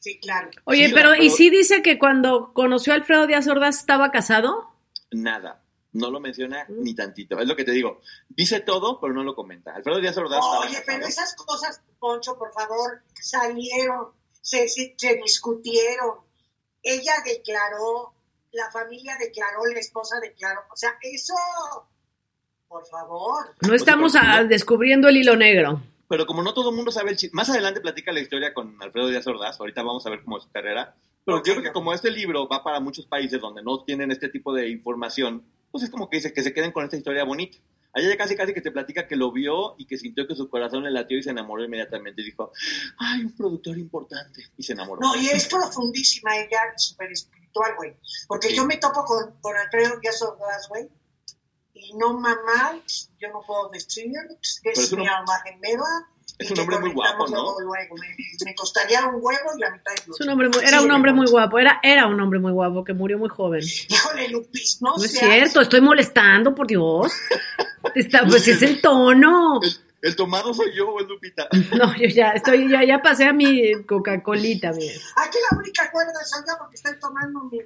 Sí, claro. Oye, Sí, pero, ¿y sí dice que cuando conoció a Alfredo Díaz Ordaz estaba casado? nada. No lo menciona Mm. ni tantito. Es lo que te digo. Dice todo, pero no lo comenta. Alfredo Díaz Ordaz estaba Oye, pero esas cosas, Poncho, por favor, salieron, se, se, se discutieron. Ella declaró, la familia declaró, la esposa declaró. O sea, eso, por favor. No estamos ah, descubriendo el hilo negro. Pero como no todo el mundo sabe el chisme, más adelante platica la historia con Alfredo Díaz Ordaz, ahorita vamos a ver cómo es su carrera, pero Ok, yo creo que como este libro va para muchos países donde no tienen este tipo de información, pues es como que dice que se queden con esta historia bonita. Allá ya casi casi que te platica que lo vio y que sintió que su corazón le latió y se enamoró inmediatamente. Y dijo, ay, un productor importante. Y se enamoró. No, y es profundísima ella, súper espiritual, güey. Porque Sí. yo me topo con, con Alfredo Díaz Ordaz, güey. Y no mamá, yo no puedo decir, que es es un mi alma gemela. es un hombre muy guapo, ¿no? luego. Me, me costaría un huevo y la mitad de Es un hombre muy- era un hombre muy guapo, era, era un hombre muy guapo que murió muy joven. Híjole, Lupis, no, No es cierto, estoy molestando, por Dios. Está, pues es el tono. El, el tomado soy yo, o es Lupita. No, yo ya estoy, ya, ya pasé a mi Coca-Colita. Aquí la única cuerda es allá porque estoy tomando mi...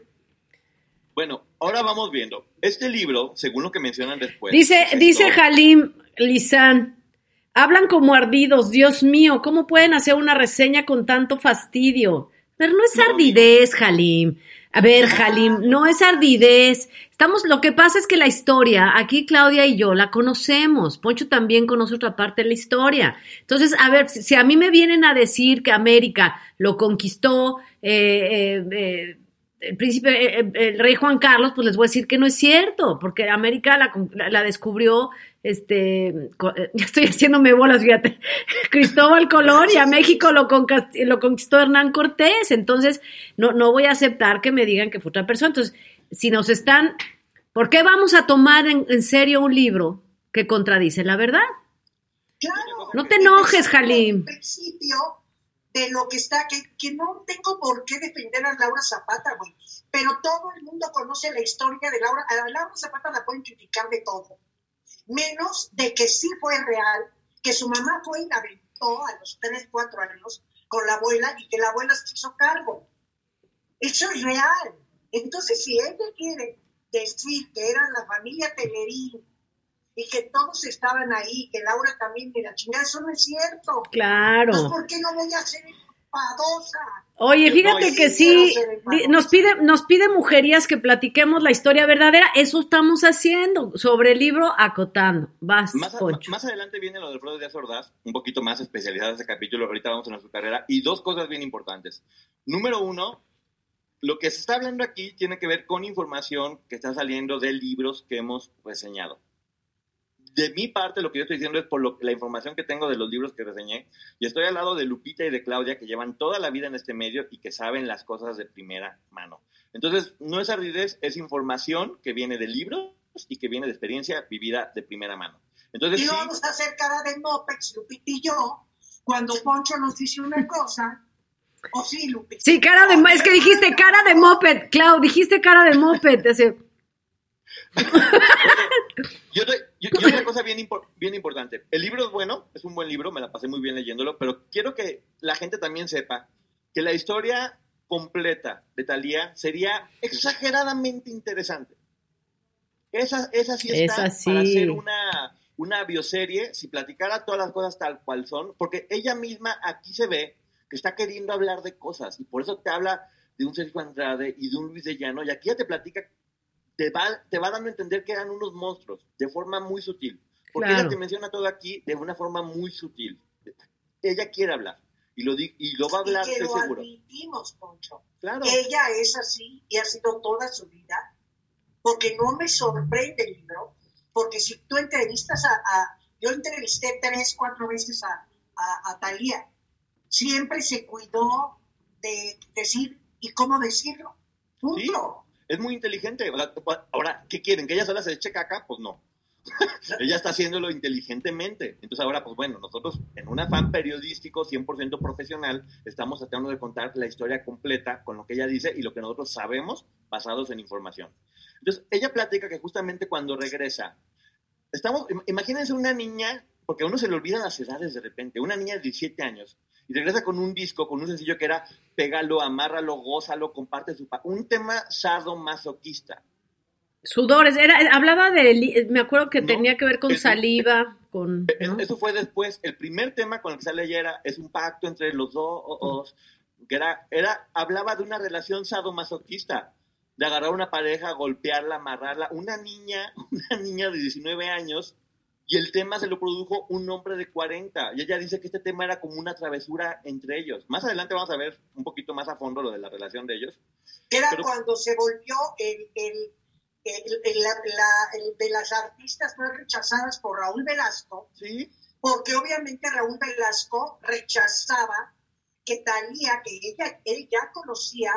Bueno, ahora vamos viendo. Este libro, según lo que mencionan después. Dice, dice. Halim Lizán, hablan como ardidos, Dios mío, ¿cómo pueden hacer una reseña con tanto fastidio? Pero no es No, ardidez, Halim. A ver, Halim, no es ardidez. Estamos, lo que pasa es que la historia, aquí Claudia y yo la conocemos. Poncho también conoce otra parte de la historia. Entonces, a ver, si si a mí me vienen a decir que América lo conquistó, eh, eh, eh, el príncipe, eh, eh, el rey Juan Carlos, pues les voy a decir que no es cierto, porque América la, con- la- la descubrió, este, eh, ya estoy haciéndome bolas, fíjate, Cristóbal Colón y a México lo, conquistó Hernán Cortés, entonces no, no voy a aceptar que me digan que fue otra persona. Entonces, si nos están, ¿por qué vamos a tomar en, en serio un libro que contradice la verdad? Claro. No te enojes, Halim. El principio de lo que está, que, que no tengo por qué defender a Laura Zapata, güey. Pero todo el mundo conoce la historia de Laura. A Laura Zapata la pueden criticar de todo. Menos de que sí fue real, que su mamá fue y la aventó a los 3, 4 años con la abuela y que la abuela se hizo cargo. Eso es real. Entonces, si ella quiere decir que era la familia Telerín y que todos estaban ahí, que Laura también de la chingada, eso no es cierto. Claro. Pues, ¿por qué no voy a ser enfadosa? Oye, fíjate que sí nos pide, nos pide mujerías que platiquemos la historia verdadera, eso estamos haciendo, sobre el libro acotando. Vas, Más, Poncho. más adelante viene lo de Alfredo Díaz Ordaz, un poquito más especializado ese capítulo, ahorita vamos a su carrera, y dos cosas bien importantes. Número uno, lo que se está hablando aquí tiene que ver con información que está saliendo de libros que hemos reseñado. De mi parte, lo que yo estoy diciendo es por lo- la información que tengo de los libros que reseñé, y estoy al lado de Lupita y de Claudia, que llevan toda la vida en este medio y que saben las cosas de primera mano. Entonces, no es ardidez, es información que viene de libros y que viene de experiencia vivida de primera mano. Entonces, Y no sí, vamos a hacer cara de Mopex, Lupita y yo, cuando Poncho nos dice una cosa. O sí, Lupita. Sí, cara de, es que dijiste cara de moped, Clau, dijiste cara de moped, ese- Yo, doy- yo- yo una cosa bien, impor- bien importante. El libro es bueno, es un buen libro, me la pasé muy bien leyéndolo, pero quiero que la gente también sepa que la historia completa de Talía sería exageradamente interesante. Esa, esa sí está Esa sí. para hacer una, una bioserie, si platicara todas las cosas tal cual son, porque ella misma aquí se ve que está queriendo hablar de cosas y por eso te habla de un Sergio Andrade y de un Luis de Llano y aquí ya te platica, te va, te va dando a entender que eran unos monstruos de forma muy sutil, porque Claro. ella te menciona todo aquí de una forma muy sutil. Ella quiere hablar y lo, di- y lo va a hablar, y que estoy lo seguro. admitimos, Poncho. Claro. Ella es así y ha sido toda su vida, porque no me sorprende el libro, porque si tú entrevistas a, a- yo entrevisté tres, cuatro veces a, a, a Thalía, siempre se cuidó de decir y cómo decirlo, punto. Es muy inteligente. Ahora, ¿qué quieren? ¿Que ella sola se eche caca? Pues no. ella está haciéndolo inteligentemente. Entonces ahora, pues bueno, nosotros en un afán periodístico 100% profesional estamos tratando de contar la historia completa con lo que ella dice y lo que nosotros sabemos basados en información. Entonces, ella platica que justamente cuando regresa, estamos, im- imagínense una niña, porque a uno se le olvidan las edades de repente, una niña de 17 años, y regresa con un disco, con un sencillo que era pégalo, amárralo, gózalo, comparte su... Un tema sadomasoquista. Sudores, era, hablaba de, me acuerdo que No, tenía que ver con saliva, con... Es- ¿no? Eso fue después. El primer tema con el que sale ella era, es un pacto entre los dos, que era, era, hablaba de una relación sadomasoquista, de agarrar a una pareja, golpearla, amarrarla. Una niña, una niña de 19 años, y el tema se lo produjo un hombre de 40. Y ella dice que este tema era como una travesura entre ellos. Más adelante vamos a ver un poquito más a fondo lo de la relación de ellos. Era Pero- cuando se volvió el, el, el- la- la- de las artistas más rechazadas por Raúl Velasco, Sí, porque obviamente Raúl Velasco rechazaba que Talía, que ella, él ya conocía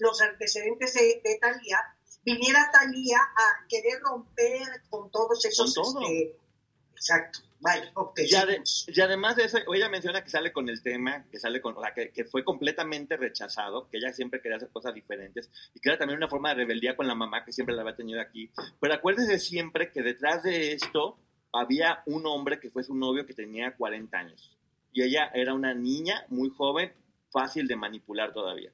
los antecedentes de, de Talía, viniera Talía a querer romper con todos esos... Con todo. este, exacto, vale, ok. Y, ade- seguimos. y además de eso, ella menciona que sale con el tema, que sale con, o sea, que, que fue completamente rechazado, que ella siempre quería hacer cosas diferentes y que era también una forma de rebeldía con la mamá que siempre la había tenido aquí. Pero acuérdese siempre que detrás de esto había un hombre que fue su novio que tenía 40 años y ella era una niña muy joven, fácil de manipular todavía.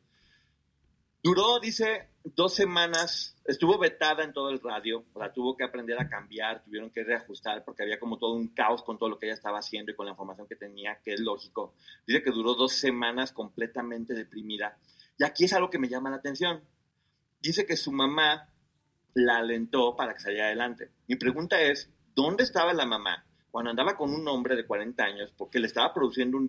Duró, dice, dos semanas, estuvo vetada en todo el radio, sea, tuvo que aprender a cambiar, tuvieron que reajustar porque había como todo un caos con todo lo que ella estaba haciendo y con la información que tenía, que es lógico. Dice que duró dos semanas completamente deprimida. Y aquí es algo que me llama la atención. Dice que su mamá la alentó para que saliera adelante. Mi pregunta es, ¿dónde estaba la mamá cuando andaba con un hombre de 40 años porque le estaba produciendo un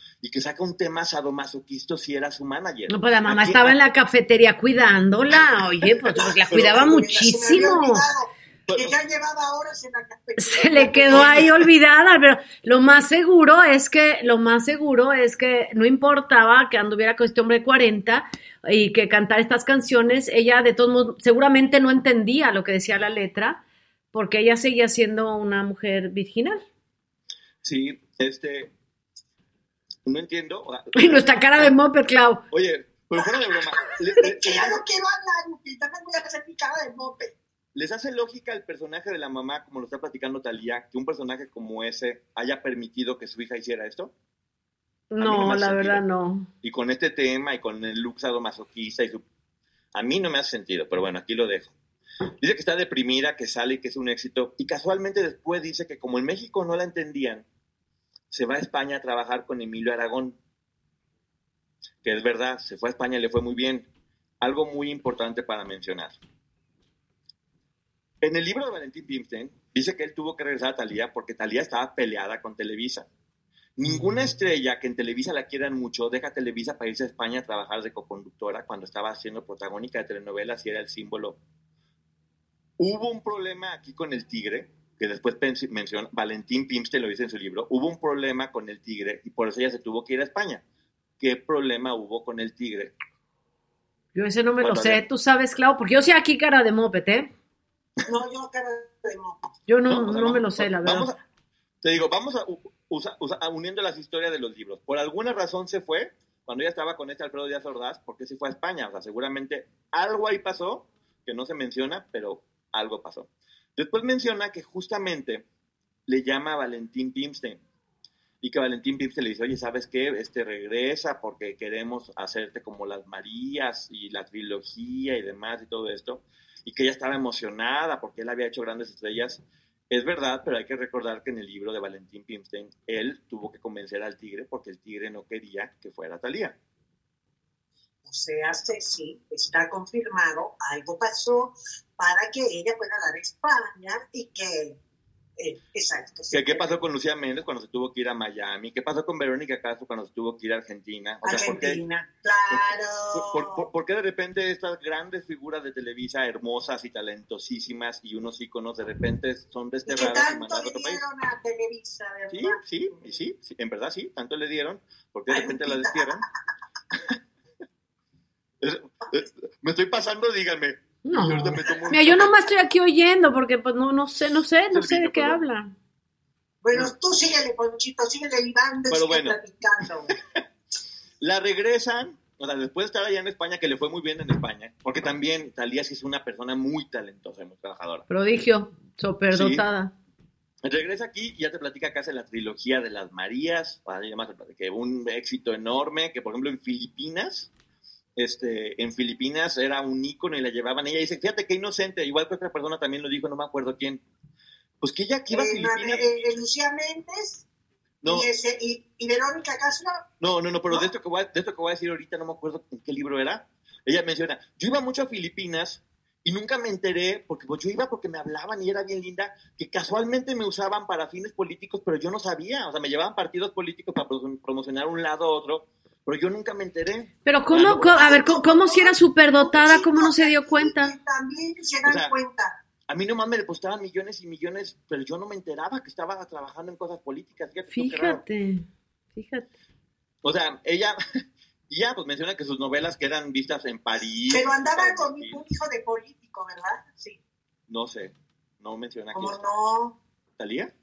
y que saca un tema sadomasoquista si era su manager. No, pues la mamá estaba en la cafetería cuidándola, oye, pues la cuidaba Pero muchísimo. Que ya llevaba horas en la cafetería. Se le quedó ahí olvidada, pero lo más seguro es que, lo más seguro es que no importaba que anduviera con este hombre de 40 y que cantara estas canciones, ella de todos modos seguramente no entendía lo que decía la letra, porque ella seguía siendo una mujer virginal. Sí, este. No entiendo. o sea, Y nuestra cara de Moped, Clau. Oye, Pero fuera de broma. le- le- Que ya no quiero hablar, Lupita, me voy a hacer mi cara de mope. les hace lógica el personaje de la mamá, como lo está platicando Talía, que un personaje como ese haya permitido que su hija hiciera esto? no No, la sentido. verdad no. Y con este tema y con el look sadomasoquista y su... A mí no me hace sentido, pero bueno, aquí lo dejo. Dice que está deprimida, que sale y que es un éxito. Y casualmente después dice que como en México no la entendían, se va a España a trabajar con Emilio Aragón. Que es verdad, se fue a España y le fue muy bien. Algo muy importante para mencionar. En el libro de Valentín Pimstein dice que él tuvo que regresar a Talía porque Talía estaba peleada con Televisa. Ninguna estrella que en Televisa la quieran mucho deja Televisa para irse a España a trabajar de coconductora cuando estaba haciendo protagónica de telenovelas y era el símbolo. Hubo un problema aquí con el Tigre, que después menciona, Valentín Pimstein lo dice en su libro, hubo un problema con el Tigre y por eso ella se tuvo que ir a España. ¿Qué problema hubo con el Tigre? Yo ese no me lo sé. Tú sabes, Clau, porque yo soy aquí cara de moped, ¿eh? No, yo cara de mope. Yo no, o sea, no me lo sé, la vamos verdad. a- te digo, vamos a, u- usa- usa- a uniendo las historias de los libros. Por alguna razón se fue cuando ella estaba con este Alfredo Díaz Ordaz, porque se fue a España. O sea, seguramente algo ahí pasó que no se menciona, pero algo pasó. Después menciona que justamente le llama a Valentín Pimstein y que Valentín Pimstein le dice, oye, ¿sabes qué? Este regresa porque queremos hacerte como las Marías y la trilogía y demás y todo esto. Y que ella estaba emocionada porque él había hecho grandes estrellas. Es verdad, pero hay que recordar que en el libro de Valentín Pimstein, él tuvo que convencer al tigre porque el tigre no quería que fuera Talía. O sea, sí, está confirmado, algo pasó para que ella pueda dar a España y que, eh, exacto. ¿Qué, qué pasó con Lucía Méndez cuando se tuvo que ir a Miami? ¿Qué pasó con Verónica Castro cuando se tuvo que ir a Argentina? O sea, ¿por qué- Argentina, claro. ¿Por, por, por qué de repente estas grandes figuras de Televisa, hermosas y talentosísimas, y unos íconos, de repente son y que desterrados y tanto a le otro país? dieron a Televisa, Sí, ¿verdad? sí, y sí, sí, en verdad sí, tanto le dieron, porque de Ay, repente la destierran. Es- es- me estoy pasando, díganme. No. Y ahorita me tomo un Mira, yo nomás estoy aquí oyendo porque pues no, no sé, no sé, no sé de qué habla. Bueno, tú síguele, Ponchito, síguele libando y Pero sigue bueno. platicando. La regresan, o sea, después de estar allá en España, que le fue muy bien en España, porque también Talía sí es una persona muy talentosa y muy trabajadora. Prodigio, superdotada. Regresa aquí y ya te platica hace la trilogía de las Marías, además que un éxito enorme, que por ejemplo en Filipinas, este, en Filipinas era un ícono y la llevaban, ella. Dice, fíjate qué inocente, igual que otra persona también lo dijo, no me acuerdo quién, pues que ella aquí iba a Eh, la- Filipinas, eh, eh, Lucía Méndez no, y, ese, y, y Verónica Castro. no, no, no, pero ¿No? de esto, que voy a, de esto que voy a decir ahorita, no me acuerdo en qué libro era, ella menciona, yo iba mucho a Filipinas y nunca me enteré, porque pues, yo iba porque me hablaban y era bien linda, que casualmente me usaban para fines políticos, pero yo no sabía, o sea, me llevaban partidos políticos para pro- promocionar un lado a otro, pero yo nunca me enteré. Pero cómo, cómo- a ver, cómo, cómo si era superdotada, cómo no se dio cuenta. Que También se dan O sea, cuenta. A mí nomás me depositaban millones y millones, pero yo no me enteraba que estaba trabajando en cosas políticas. Fíjate. Fíjate, fíjate. O sea, ella, ya, pues menciona que sus novelas que eran vistas en París. Pero andaba con un hijo de político, ¿verdad? Sí. No sé, no menciona. ¿Cómo no? ¿Talía?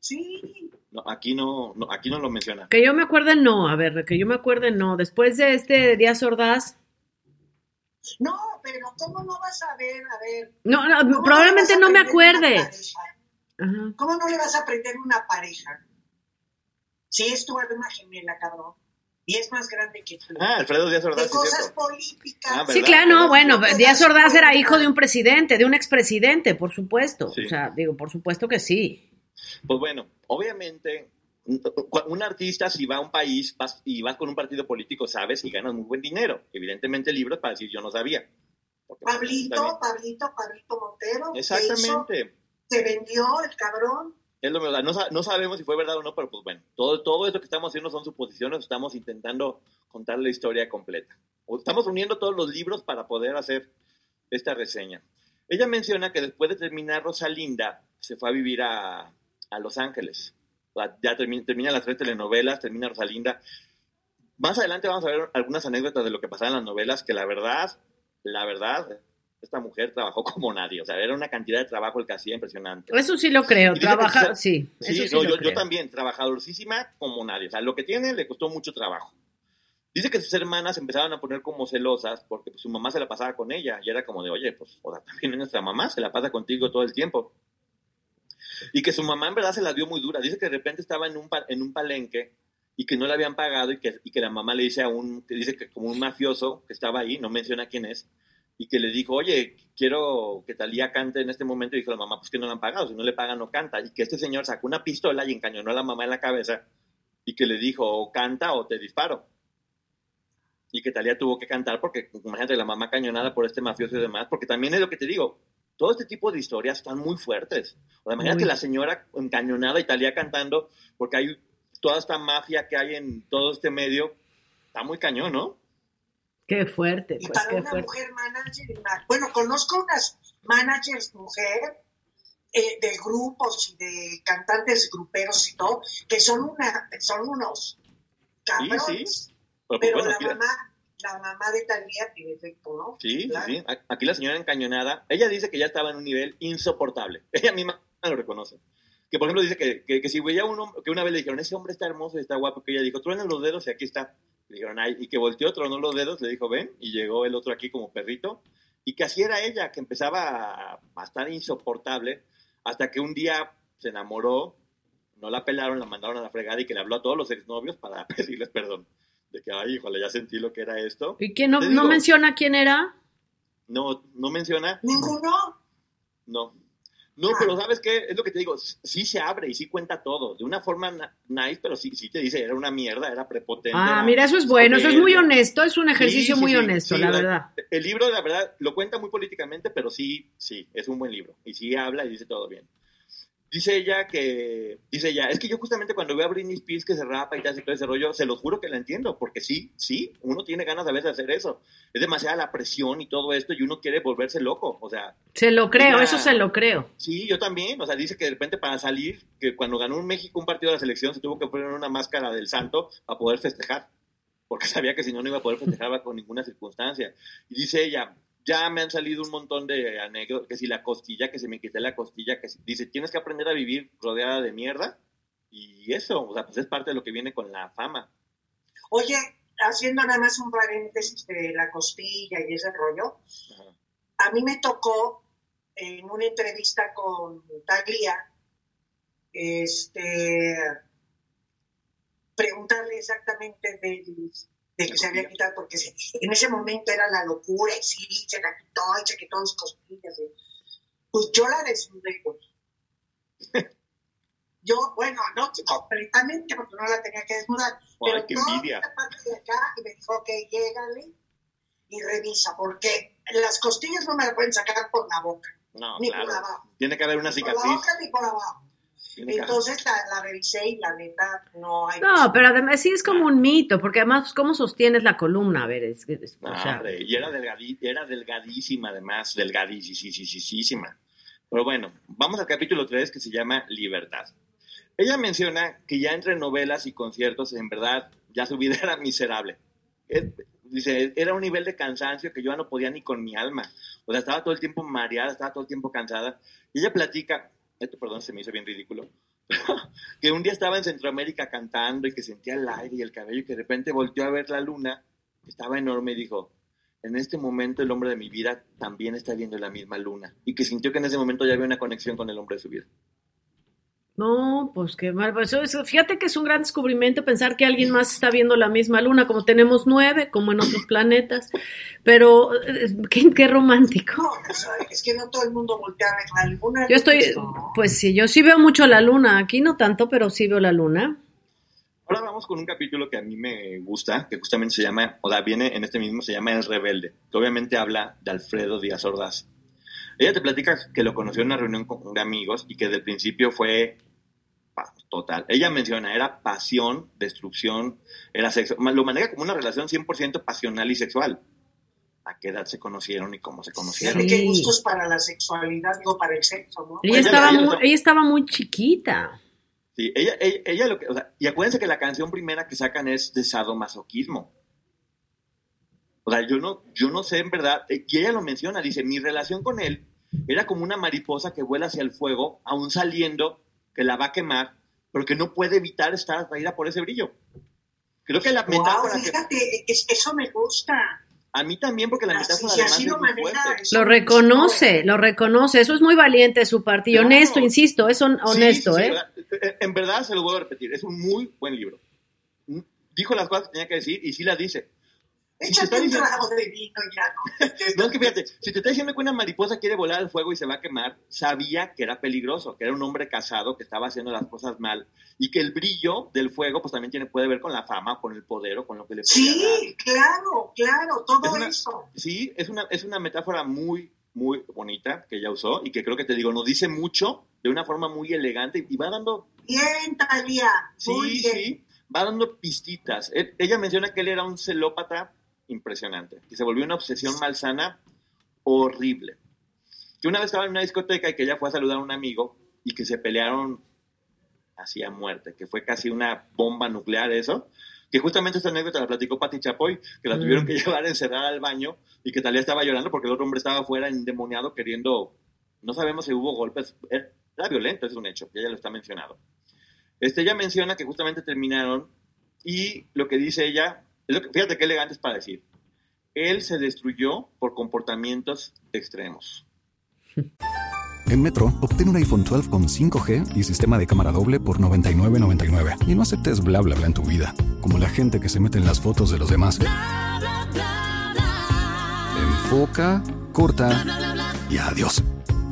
Sí. No, aquí no, no, aquí no lo menciona. Que yo me acuerde, no, a ver, que yo me acuerde, no. Después de este Díaz Ordaz, No, pero ¿cómo no vas a ver? A ver. no, no, ¿cómo probablemente no me acuerde. Ajá. ¿Cómo no le vas a aprender una pareja? Si es tu alma gemela, cabrón. Y es más grande que tú. Ah, Alfredo Díaz Ordaz, de sí, cosas cierto. políticas. Ah, Sí, claro, no, bueno, Díaz Ordaz era hijo de un presidente, de un expresidente, por supuesto. Sí. O sea, digo, por supuesto que sí. Pues bueno, obviamente, un artista, si va a un país vas, y vas con un partido político, sabes y ganas muy buen dinero. Evidentemente, libros para decir yo no sabía. Pues, Pablito, Pablito, Pablito Montero. Exactamente. Se vendió el cabrón. Es lo mismo, no, no sabemos si fue verdad o no, pero pues bueno, todo, todo esto que estamos haciendo son suposiciones, estamos intentando contar la historia completa. Estamos uniendo todos los libros para poder hacer esta reseña. Ella menciona que después de terminar Rosalinda, se fue a vivir a, a Los Ángeles. Ya termina, termina las tres telenovelas, termina Rosalinda. Más adelante vamos a ver algunas anécdotas de lo que pasaba en las novelas, que la verdad, la verdad, esta mujer trabajó como nadie. O sea, era una cantidad de trabajo el que hacía impresionante. Eso sí lo creo, Y dice que trabaja, quizá- sí, Sí, eso sí no, yo, creo. yo también, trabajadorcísima como nadie. O sea, lo que tiene le costó mucho trabajo. Dice que sus hermanas empezaban a poner como celosas porque pues, su mamá se la pasaba con ella y era como de, oye, pues o sea, también nuestra mamá se la pasa contigo todo el tiempo. Y que su mamá en verdad se la dio muy dura. Dice que de repente estaba en un, en un palenque y que no le habían pagado y que, y que la mamá le dice a un, que dice que como un mafioso que estaba ahí, no menciona quién es, y que le dijo, oye, quiero que Talía cante en este momento, y dijo la mamá, pues que no le han pagado, si no le pagan no canta, y que este señor sacó una pistola y encañonó a la mamá en la cabeza, y que le dijo, o canta o te disparo. Y que Talía tuvo que cantar porque, imagínate, la mamá cañonada por este mafioso y demás, porque también es lo que te digo, todo este tipo de historias están muy fuertes. O sea, imagínate la señora encañonada y Talía cantando, porque hay toda esta mafia que hay en todo este medio, está muy cañón, ¿no? Qué fuerte. Y pues, para qué una fuerte. mujer manager, una- bueno, conozco unas managers mujer eh, de grupos y de cantantes gruperos y todo, que son una, son unos cabrones. Pero, pues, Pero bueno, la aquí- mamá, la mamá de Talía tiene efecto, ¿no? Sí, Claro. Aquí la señora encañonada, ella dice que ya estaba en un nivel insoportable. Ella misma lo reconoce. Que por ejemplo dice que, que, que si veía uno, que una vez le dijeron, ese hombre está hermoso y está guapo, que ella dijo, truena los dedos y aquí está. Le dijeron, ay, y que volteó, tronó los dedos, le dijo, ven, y llegó el otro aquí como perrito. Y que así era ella, que empezaba a, a estar insoportable, hasta que un día se enamoró, no la pelaron, la mandaron a la fregada y que le habló a todos los exnovios para pedirles perdón. De que, ay, híjole, ya sentí lo que era esto. ¿Y quién no, no menciona quién era? No, no menciona, Ninguno. no. No, pero ¿sabes qué? Es lo que te digo, sí se abre y sí cuenta todo, de una forma nice, pero sí, sí te dice, era una mierda, era prepotente. Ah, era mira, eso es bueno, eso es muy honesto, es un ejercicio Sí, sí, muy sí, honesto, sí, la verdad. El libro, la verdad, lo cuenta muy políticamente, pero sí, sí, es un buen libro. Y sí habla y dice todo bien. Dice ella que, dice ella, es que yo justamente cuando veo a Britney Spears que se rapa y te hace todo ese rollo, se los juro que la entiendo, porque sí, sí, uno tiene ganas a veces de hacer eso. Es demasiada la presión y todo esto y uno quiere volverse loco, o sea, Se lo creo, eso se lo creo. Sí, yo también. O sea, dice que de repente para salir, que cuando ganó un México un partido de la selección, se tuvo que poner una máscara del santo para poder festejar. Porque sabía que si no, no iba a poder festejar bajo ninguna circunstancia. Y dice ella, ya me han salido un montón de anécdotas, que si la costilla, que se me quité la costilla, que si- dice, tienes que aprender a vivir rodeada de mierda. Y eso, o sea, pues es parte de lo que viene con la fama. Oye, haciendo nada más un paréntesis de la costilla y ese rollo, Ajá. a mí me tocó en una entrevista con Taglia, este, preguntarle exactamente de, de que se había quitado, porque se- en ese momento era la locura, y sí, se la quitó, y se quitó las costillas. Pues yo la desnudé. Yo, bueno, no completamente, porque no la tenía que desnudar, Ay, pero qué toda envidia. esta parte de acá, y me dijo, ok, llégale y revisa, porque las costillas no me las pueden sacar por la boca, No, ni por claro. abajo, Tiene que haber una ni por la cicatriz. boca ni por abajo. Tiene que- Entonces la, la revisé y la neta no hay. No, pero además sí es como un mito, porque además, pues, ¿cómo sostienes la columna? A ver, es, que- es- No, o sea, hombre, y era, delgadi- era delgadísima además, delgadísima. Pero bueno, vamos al capítulo 3 que se llama Libertad. Ella menciona que ya entre novelas y conciertos, en verdad, ya su vida era miserable. Es- dice, era un nivel de cansancio que yo ya no podía ni con mi alma. O sea, estaba todo el tiempo mareada, estaba todo el tiempo cansada. Y ella platica, esto perdón, se me hizo bien ridículo, que un día estaba en Centroamérica cantando y que sentía el aire y el cabello y que de repente volteó a ver la luna, estaba enorme y dijo, en este momento el hombre de mi vida también está viendo la misma luna. Y que sintió que en ese momento ya había una conexión con el hombre de su vida. No, pues qué mal. pues, fíjate que es un gran descubrimiento pensar que alguien más está viendo la misma luna, como tenemos nueve, como en otros planetas. Pero eh, qué, qué romántico. No, o sea, es que no todo el mundo voltea a ver la luna. Yo estoy, No. pues sí, yo sí veo mucho la luna. Aquí no tanto, pero sí veo la luna. Ahora vamos con un capítulo que a mí me gusta, que justamente se llama, o sea, viene en este mismo, se llama El Rebelde, que obviamente habla de Alfredo Díaz Ordaz. Ella te platica que lo conoció en una reunión con, de amigos y que desde el principio fue total. Ella menciona, era pasión, destrucción, era sexo. Lo maneja como una relación 100% pasional y sexual. ¿A qué edad se conocieron y cómo se conocieron? Sí. qué gustos para la sexualidad, digo, para el sexo, ¿no? Ella Pues, estaba, ella- muy, ella estaba muy chiquita. Sí, ella, ella, ella lo que, o sea, y acuérdense que la canción primera que sacan es de sadomasoquismo. O sea, yo no, yo no sé en verdad, eh, y ella lo menciona, dice, mi relación con él era como una mariposa que vuela hacia el fuego, aún saliendo, que la va a quemar, pero que no puede evitar estar atraída por ese brillo. Que Creo que la Wow, metáfora que- fíjate, es- eso me gusta. a mí también porque la Así- metáfora si además así es lo muy fuerte. eso Lo reconoce, lo reconoce. Eso es muy valiente de su parte. Y Claro. honesto, insisto, es hon- honesto, Sí, sí, ¿eh? ¿verdad? Eh, En verdad se lo voy a repetir, es un muy buen libro. Dijo las cosas que tenía que decir y sí las dice. Échate un diciendo- trago de vino ya. No, es que fíjate, si te está diciendo que una mariposa quiere volar al fuego y se va a quemar, sabía que era peligroso, que era un hombre casado que estaba haciendo las cosas mal y que el brillo del fuego pues también tiene, puede ver con la fama, con el poder o con lo que le. Sí, claro, claro, todo Es una- eso. Sí, es una, es una metáfora muy, muy bonita que ella usó y que creo que te digo, nos dice mucho de una forma muy elegante y va dando, Bien, Talía. Sí, bien. sí, va dando pistitas. Él- ella menciona que él era un celópata impresionante, que se volvió una obsesión malsana horrible. Que una vez estaba en una discoteca y que ella fue a saludar a un amigo y que se pelearon así a muerte, que fue casi una bomba nuclear eso. Que justamente esta anécdota la platicó Pati Chapoy, que la Mm. tuvieron que llevar encerrada al baño y que Talía estaba llorando porque el otro hombre estaba afuera endemoniado queriendo, no sabemos si hubo golpes, era violento, es un hecho, y ella lo está mencionado. Este, ella menciona que justamente terminaron y lo que dice ella, lo que, fíjate qué elegante es para decir, él se destruyó por comportamientos extremos. En Metro, obtén un iPhone 12 con 5G y sistema de cámara doble por $99.99. Y no aceptes bla bla bla en tu vida, como la gente que se mete en las fotos de los demás. Enfoca, corta y adiós.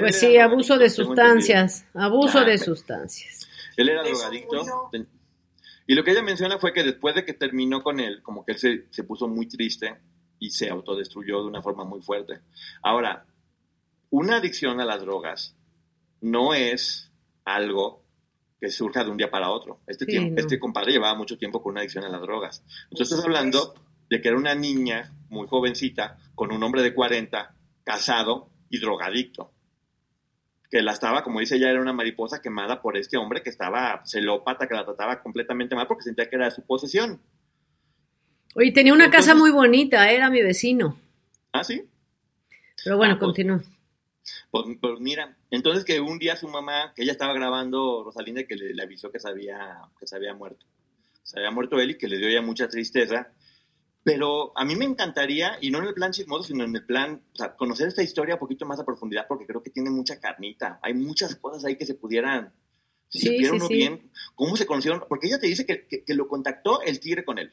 Pues sí, abuso de sustancias. Abuso Ah, de sustancias. Él era drogadicto. Y lo que ella menciona fue que después de que terminó con él, como que él se, se puso muy triste y se autodestruyó de una forma muy fuerte. Ahora, una adicción a las drogas no es algo que surja de un día para otro. Este, Sí, tiempo, no. este compadre llevaba mucho tiempo con una adicción a las drogas. Entonces estás hablando de que era una niña muy jovencita con un hombre de 40, casado y drogadicto. Que la estaba, como dice ella, era una mariposa quemada por este hombre que estaba celópata, que la trataba completamente mal porque sentía que era su posesión. Oye, tenía una Entonces- casa muy bonita, era mi vecino. ¿Ah, sí? Pero bueno, Ah, pues, continúa. Pues, pues mira, entonces que un día su mamá, que ella estaba grabando Rosalinda, y que le, le avisó que se, había, que se había muerto. Se había muerto él y que le dio ya mucha tristeza. Pero a mí me encantaría, y no en el plan chismoso, sino en el plan, o sea, conocer esta historia un poquito más a profundidad, porque creo que tiene mucha carnita. Hay muchas cosas ahí que se pudieran, si Sí, se supiera sí, sí. bien, cómo se conocieron, porque ella te dice que, que- que lo contactó el tigre con él.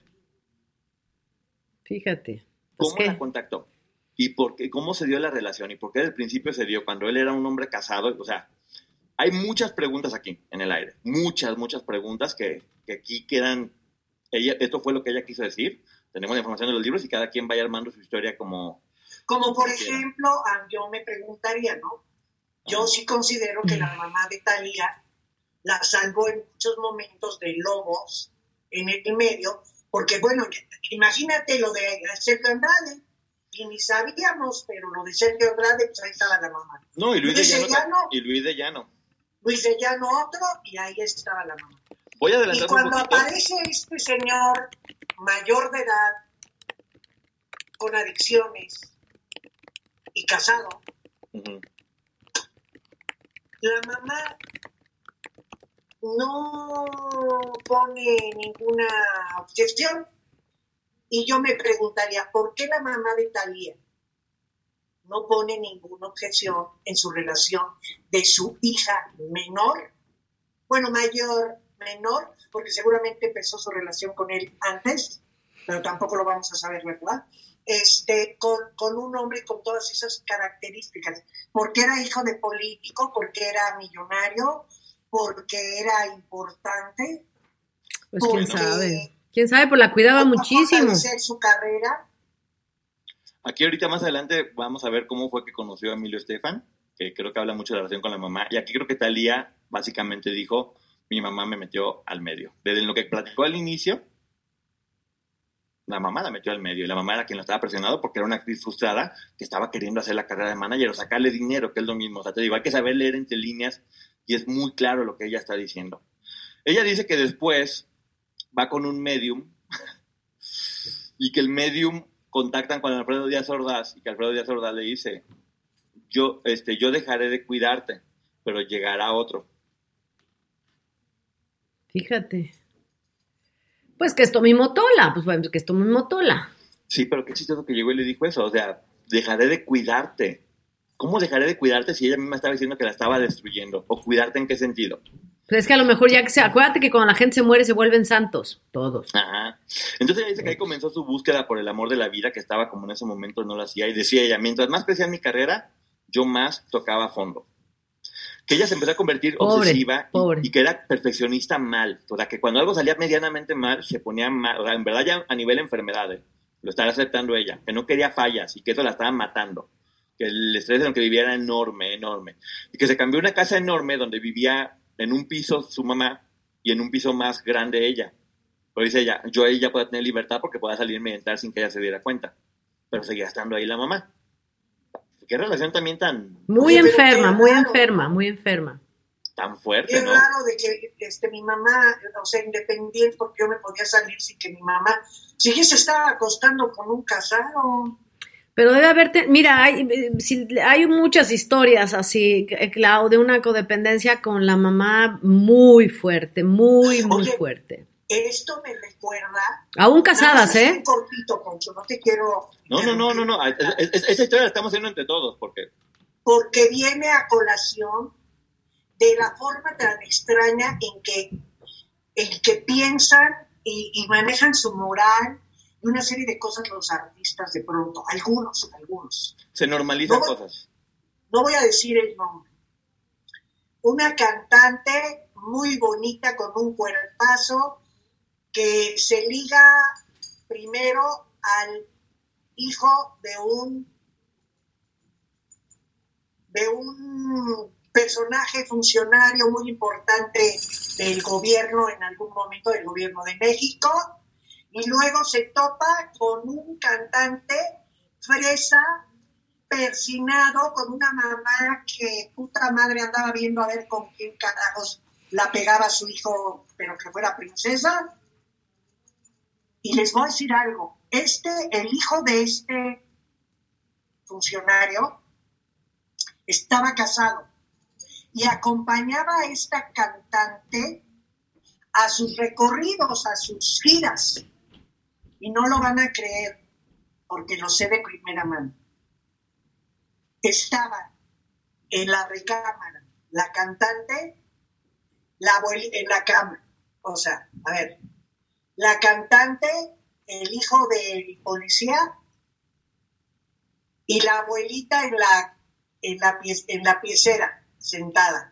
Fíjate. Pues, ¿Cómo ¿qué? la contactó? ¿Y por qué, cómo se dio la relación? ¿Y por qué desde el principio se dio cuando él era un hombre casado? O sea, hay muchas preguntas aquí en el aire. Muchas, muchas preguntas que, que aquí quedan. Ella, esto fue lo que ella quiso decir. Tenemos la información de los libros y cada quien vaya armando su historia como... Como por Quiera. ejemplo, ah, yo me preguntaría, ¿no? Yo sí considero que la mamá de Talía la salvó en muchos momentos de lobos en el medio, porque bueno, imagínate lo de Sergio Andrade, y ni sabíamos, pero lo de Sergio Andrade, pues ahí estaba la mamá. No, y Luis de Luis de Llano. Llano. Y Luis de Llano. Luis de Llano otro, y ahí estaba la mamá. Voy a Y adelantar un cuando aparece este señor mayor de edad, con adicciones y casado, la mamá no pone ninguna objeción. Y yo me preguntaría, ¿por qué la mamá de Talía no pone ninguna objeción en su relación de su hija menor? Bueno, mayor, menor, porque seguramente empezó su relación con él antes, pero tampoco lo vamos a saber, ¿verdad? Este, con, con un hombre con todas esas características, porque era hijo de político, porque era millonario, porque era importante. Pues quién sabe. Quién sabe, pues la cuidaba muchísimo. su carrera. Aquí ahorita más adelante vamos a ver cómo fue que conoció a Emilio Estefan, que creo que habla mucho de la relación con la mamá. Y aquí creo que Talía básicamente dijo, mi mamá me metió al medio. Desde lo que platicó al inicio, la mamá la metió al medio y la mamá era quien lo estaba presionando porque era una actriz frustrada que estaba queriendo hacer la carrera de manager o sacarle dinero, que es lo mismo. O sea, te digo, hay que saber leer entre líneas y es muy claro lo que ella está diciendo. Ella dice que después va con un medium y que el medium contactan con Alfredo Díaz Ordaz y que Alfredo Díaz Ordaz le dice, yo, este, yo dejaré de cuidarte, pero llegará otro. Fíjate. Pues que esto mi motola, pues bueno, que esto mi motola. Sí, pero qué chistoso que llegó y le dijo eso, o sea, dejaré de cuidarte. ¿Cómo dejaré de cuidarte si ella misma estaba diciendo que la estaba destruyendo? ¿O cuidarte en qué sentido? Pues es que a lo mejor ya que se, acuérdate que cuando la gente se muere se vuelven santos, todos. Ajá. Entonces ella dice que ahí comenzó su búsqueda por el amor de la vida, que estaba como en ese momento no lo hacía, y decía ella, mientras más crecía mi carrera, yo más tocaba fondo. Que ella se empezó a convertir obsesiva Y, que era perfeccionista mal. O sea, que cuando algo salía medianamente mal, se ponía mal. O sea, en verdad ya a nivel enfermedad, ¿eh? lo estaba aceptando ella, que no quería fallas y que eso la estaba matando que el estrés en el que vivía era enorme, enorme. Y que se cambió una casa enorme donde vivía en un piso su mamá y en un piso más grande ella. Pero dice ella, yo ahí ya puedo tener libertad porque pueda salirme y entrar sin que ella se diera cuenta. Pero seguía estando ahí la mamá. Qué relación también tan... Muy enferma, muy enferma, muy enferma. Tan fuerte, Es raro de que este, mi mamá, o sea, independiente, porque yo me podía salir sin que mi mamá... Si ella se estaba acostando con un casado... Pero debe haberte, mira, hay, hay muchas historias así, Clau, de una codependencia con la mamá muy fuerte, muy, muy fuerte. Esto me recuerda. Aún casadas, ¿eh? Un cortito, Concho, no te quiero. No, no, no, no, no. esa historia la estamos haciendo entre todos, porque. Porque viene a colación de la forma tan extraña en que, en que piensan y, y manejan su moral y una serie de cosas los artistas de pronto, algunos, algunos. Se normalizan cosas. No voy a decir el nombre. Una cantante muy bonita con un cuerpazo que se liga primero al hijo de un de un personaje funcionario muy importante del gobierno en algún momento del gobierno de México y luego se topa con un cantante fresa, persinado, con una mamá que puta madre andaba viendo a ver con quién carajos la pegaba su hijo, pero que fuera princesa. Y les voy a decir algo, este, el hijo de este funcionario, estaba casado y acompañaba a esta cantante a sus recorridos, a sus giras y no lo van a creer porque lo sé de primera mano. Estaba en la recámara la cantante, la en la cama. O sea, a ver, la cantante, el hijo del policía y la abuelita en la, en la, en la piecera, sentada.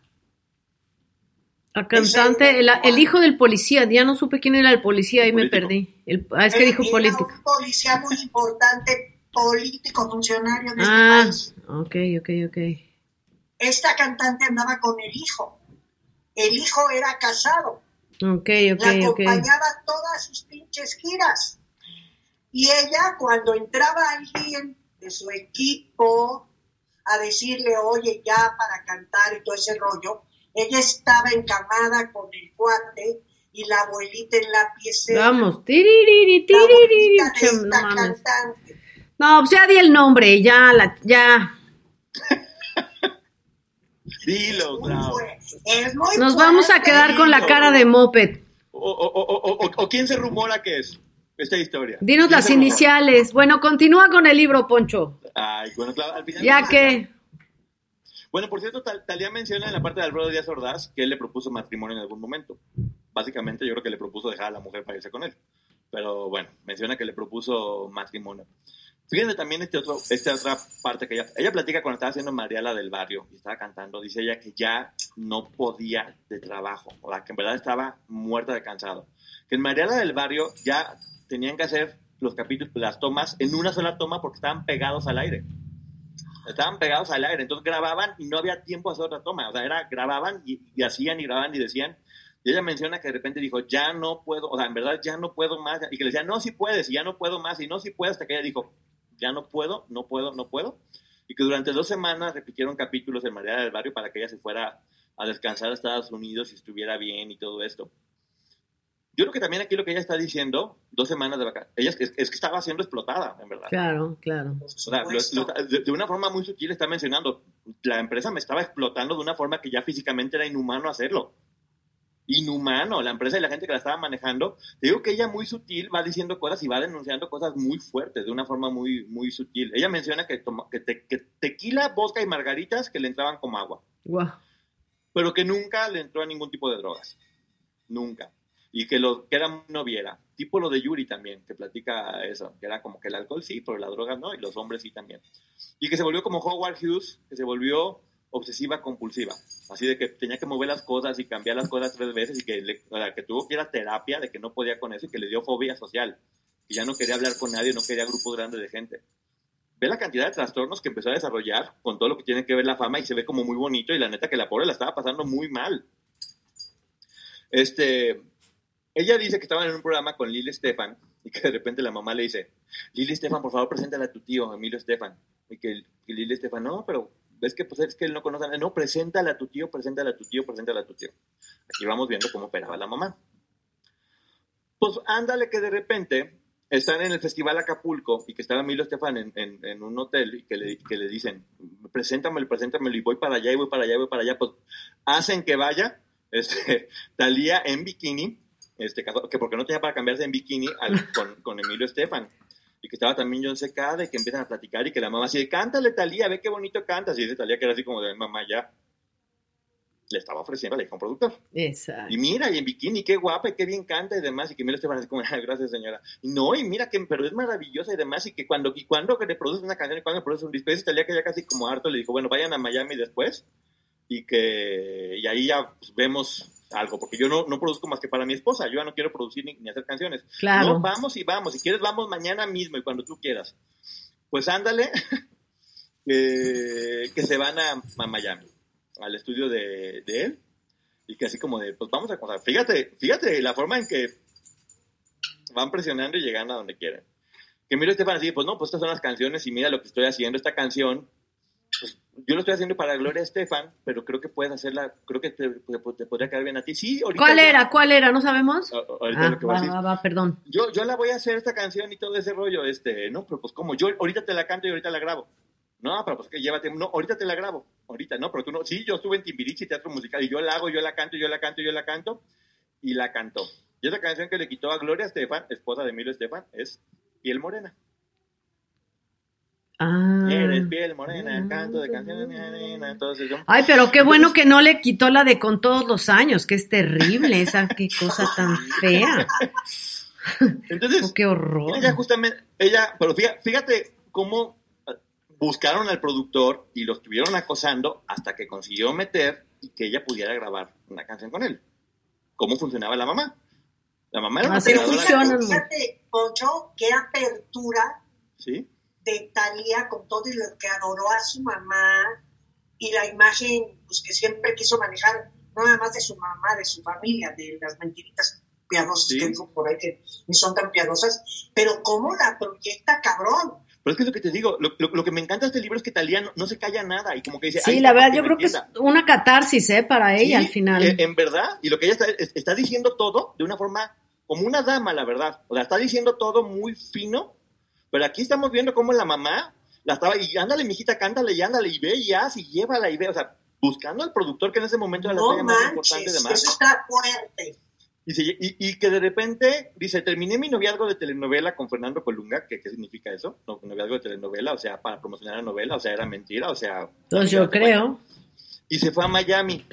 La cantante, el, hijo del policía, ya no supe quién era el policía, ahí me perdí. El, ah, es que dijo político. Un policía muy importante, político, funcionario de este ah, país. Ok, ok, ok. Esta cantante andaba con el hijo. El hijo era casado. Ok, ok, La acompañaba todas sus pinches giras. Y ella, cuando entraba alguien de su equipo a decirle, oye, ya para cantar y todo ese rollo, ella estaba encamada con el cuate y la abuelita en la pieza. Vamos, tiririri, tiririri. no, no, pues ya di el nombre, ya, la, ya. Dilo, Clau. fuerte, es muy Nos vamos a quedar con la cara de moped. O, o- o- o- o- o quién se rumora que es esta historia. Dinos ¿Quién las iniciales. Bueno, continúa con el libro, Poncho. Ay, bueno, claro, al final. Ya que. Bueno, por cierto, Tal- Talía menciona en la parte de Alfredo Díaz Ordaz que él le propuso matrimonio en algún momento. Básicamente, yo creo que le propuso dejar a la mujer para irse con él. Pero bueno, menciona que le propuso matrimonio. Fíjense también este otro, esta otra parte que ella, ella platica cuando estaba haciendo Mariala del Barrio y estaba cantando. Dice ella que ya no podía de trabajo, o sea, que en verdad estaba muerta de cansado. Que en Mariala del Barrio ya tenían que hacer los capítulos, las tomas en una sola toma porque estaban pegados al aire estaban pegados al aire, entonces grababan y no había tiempo a hacer otra toma, o sea, era grababan y, y hacían y grababan y decían, y ella menciona que de repente dijo, ya no puedo, o sea, en verdad ya no puedo más, y que le decían, no, si puedes, y ya no puedo más, y no, si puedo, hasta que ella dijo, ya no puedo, no puedo, no puedo, y que durante dos semanas repitieron capítulos en María del Barrio para que ella se fuera a descansar a Estados Unidos y estuviera bien y todo esto. Yo creo que también aquí lo que ella está diciendo, dos semanas de vacaciones, ella es, es que estaba siendo explotada, en verdad. Claro, claro. Por O sea, lo- supuesto. lo- de, de una forma muy sutil está mencionando, la empresa me estaba explotando de una forma que ya físicamente era inhumano hacerlo. Inhumano, la empresa y la gente que la estaba manejando. Te digo que ella muy sutil va diciendo cosas y va denunciando cosas muy fuertes, de una forma muy, muy sutil. Ella menciona que, toma- que, te- que tequila, vodka y margaritas que le entraban como agua, pero que nunca le entró a ningún tipo de drogas. Nunca. Y que lo que era no viera. Tipo lo de Yuri también, que platica eso, que era como que el alcohol sí, pero la droga no, y los hombres sí también. Y que se volvió como Howard Hughes, que se volvió obsesiva compulsiva. Así de que tenía que mover las cosas y cambiar las cosas tres veces y que, le- o sea, que tuvo que ir a terapia, de que no podía con eso y que le dio fobia social. Y ya no quería hablar con nadie, no quería grupos grandes de gente. Ve la cantidad de trastornos que empezó a desarrollar con todo lo que tiene que ver la fama y se ve como muy bonito y la neta que la pobre la estaba pasando muy mal. Este, ella dice que estaban en un programa con Lili Estefan y que de repente la mamá le dice, Lili Estefan, por favor, preséntale a tu tío, Emilio Estefan. Y que, que Lili Estefan, no, pero ves que pues es que él no conoce a nadie. No, preséntale a tu tío, preséntale a tu tío, preséntale a tu tío. Aquí vamos viendo cómo operaba la mamá. Pues ándale que de repente están en el Festival Acapulco y que estaba Emilio Estefan en, en- en un hotel y que le, que le dicen, preséntamelo, preséntamelo y voy para allá y voy para allá y voy para allá. Pues hacen que vaya este, Talía en bikini, este, que porque no tenía para cambiarse en bikini al- con, con Emilio Estefan. Y que estaba también John Secada y que empiezan a platicar y que la mamá así de, cántale Talía, ve qué bonito cantas. Y dice Talía que era así como de, mamá, ya. Le estaba ofreciendo, le dijo un productor. Exacto. Y mira, y en bikini, qué guapa y qué bien canta y demás. Y que Emilio Estefan así como, "Ah, gracias señora. Y no, y mira que, pero es maravillosa y demás. Y que cuando, y cuando que le produce una canción y cuando le produce un disco, Talía que ya casi como harto le dijo, bueno, vayan a Miami después. Y que, y ahí ya pues, vemos algo, porque yo no, no produzco más que para mi esposa, yo ya no quiero producir ni, ni hacer canciones. Claro. No, vamos y vamos, si quieres vamos mañana mismo y cuando tú quieras. Pues ándale, que, que se van a, a Miami, al estudio de, de él, y que así como de, pues vamos a contar. Fíjate, fíjate la forma en que van presionando y llegando a donde quieren. Que mira Estefan así, pues no, pues estas son las canciones y mira lo que estoy haciendo, esta canción, yo lo estoy haciendo para Gloria Estefan, pero creo que puedes hacerla, creo que te, te- te podría quedar bien a ti. Sí, ahorita. ¿Cuál ya- era? ¿Cuál era? ¿No sabemos? a- a- ahorita Ah, lo que voy a va, va, va, perdón. Yo, yo la voy a hacer esta canción y todo ese rollo, este, no, pero pues como yo ahorita te la canto y ahorita la grabo. No, pero pues que llévate, no, ahorita te la grabo, ahorita, no, pero tú no, sí, yo estuve en Timbiriche, teatro musical, y yo la hago, yo la canto, yo la canto, yo la canto, y la cantó. Y esa canción que le quitó a Gloria Estefan, esposa de Emilio Estefan, es Piel Morena. Ah. Eres piel morena, canto de canciones de arena, entonces yo... Ay, pero qué bueno que no le quitó la de con todos los años, que es terrible, esa qué cosa tan fea. Entonces, Oh, qué horror. Ella justamente, ella, pero fíjate, fíjate cómo eh, buscaron al productor y lo estuvieron acosando hasta que consiguió meter y que ella pudiera grabar una canción con él. ¿Cómo funcionaba la mamá? La mamá era una Así fíjate, Poncho, qué apertura ¿sí? De Talía con todo y lo que adoró a su mamá y la imagen pues, que siempre quiso manejar, no nada más de su mamá, de su familia, de las mentiritas piadosas Sí. que dijo por ahí que ni son tan piadosas, pero cómo la proyecta cabrón. Pero es que es lo que te digo, lo, lo- lo que me encanta de este libro es que Talía no, no se calla nada y como que dice... Sí, "Ay, la verdad, yo creo que es entienda". una catarsis, ¿eh? Para ella Sí, al final. eh, en verdad, y lo que ella está, es- está diciendo todo de una forma como una dama, la verdad. O sea, está diciendo todo muy fino, pero aquí estamos viendo cómo la mamá la estaba, y ándale, mijita, cántale, y ándale, y ve, y haz, y llévala, y ve. O sea, buscando al productor que en ese momento era la No más importante de más. eso está fuerte. Y, se- y- y que de repente dice, terminé mi noviazgo de telenovela con Fernando Colunga, que qué significa eso? No, noviazgo de telenovela, o sea, para promocionar la novela, o sea, era mentira, o sea... Pues yo creo. Y se fue a Miami.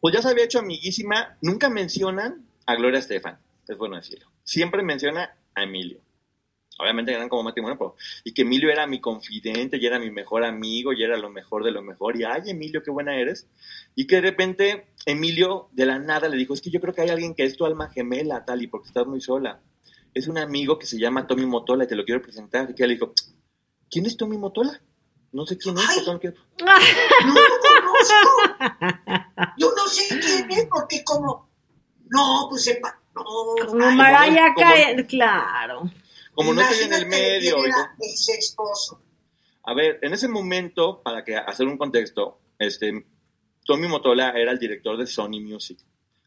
Pues ya se había hecho amiguísima, nunca mencionan a Gloria Estefan, es bueno decirlo. Siempre menciona a Emilio. Obviamente eran como matrimonio, pero... Y que Emilio era mi confidente, y era mi mejor amigo, y era lo mejor de lo mejor. Y, ay, Emilio, qué buena eres. Y que de repente Emilio de la nada le dijo, es que yo creo que hay alguien que es tu alma gemela, tal, y porque estás muy sola. Es un amigo que se llama Tommy Motola y te lo quiero presentar. Y que le dijo, ¿quién es Tommy Motola? No sé quién es. Ay. No lo conozco. Yo no sé quién es, porque como. No, pues sepa. No, Como ay, Mariah como- claro. Como no estoy en el medio. era esposo. A ver, en ese momento, para que hacer un contexto, este, Tommy Motola era el director de Sony Music,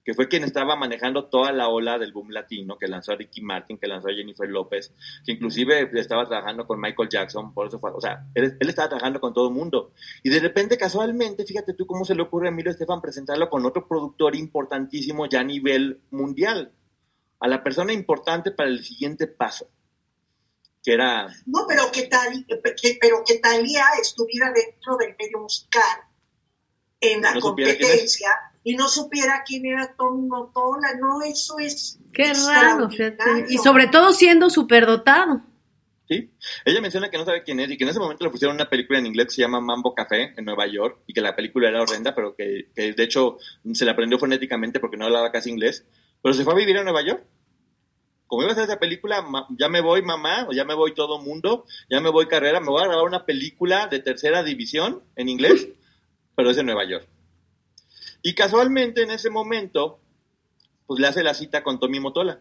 que fue quien estaba manejando toda la ola del boom latino, que lanzó a Ricky Martin, que lanzó a Jennifer López, que inclusive estaba trabajando con Michael Jackson, por eso fue, o sea, él, él estaba trabajando con todo el mundo. Y de repente, casualmente, fíjate tú cómo se le ocurre a Emilio Estefan presentarlo con otro productor importantísimo ya a nivel mundial, a la persona importante para el siguiente paso, que era No, pero que tal, que- pero que Talía estuviera dentro del medio musical en la No competencia y no supiera quién era Tom Motola. No, eso es. Qué raro. Y sobre todo siendo superdotado. ¿Sí? Ella menciona que no sabe quién es y que en ese momento le pusieron una película en inglés que se llama Mambo Café en Nueva York y que la película era horrenda, pero que, que de hecho se la aprendió fonéticamente porque no hablaba casi inglés. Pero se fue a vivir a Nueva York. Como iba a hacer esa película, ya me voy mamá, o ya me voy todo mundo, ya me voy carrera, me voy a grabar una película de tercera división en inglés, pero es en Nueva York. Y casualmente en ese momento, pues le hace la cita con Tommy Motola.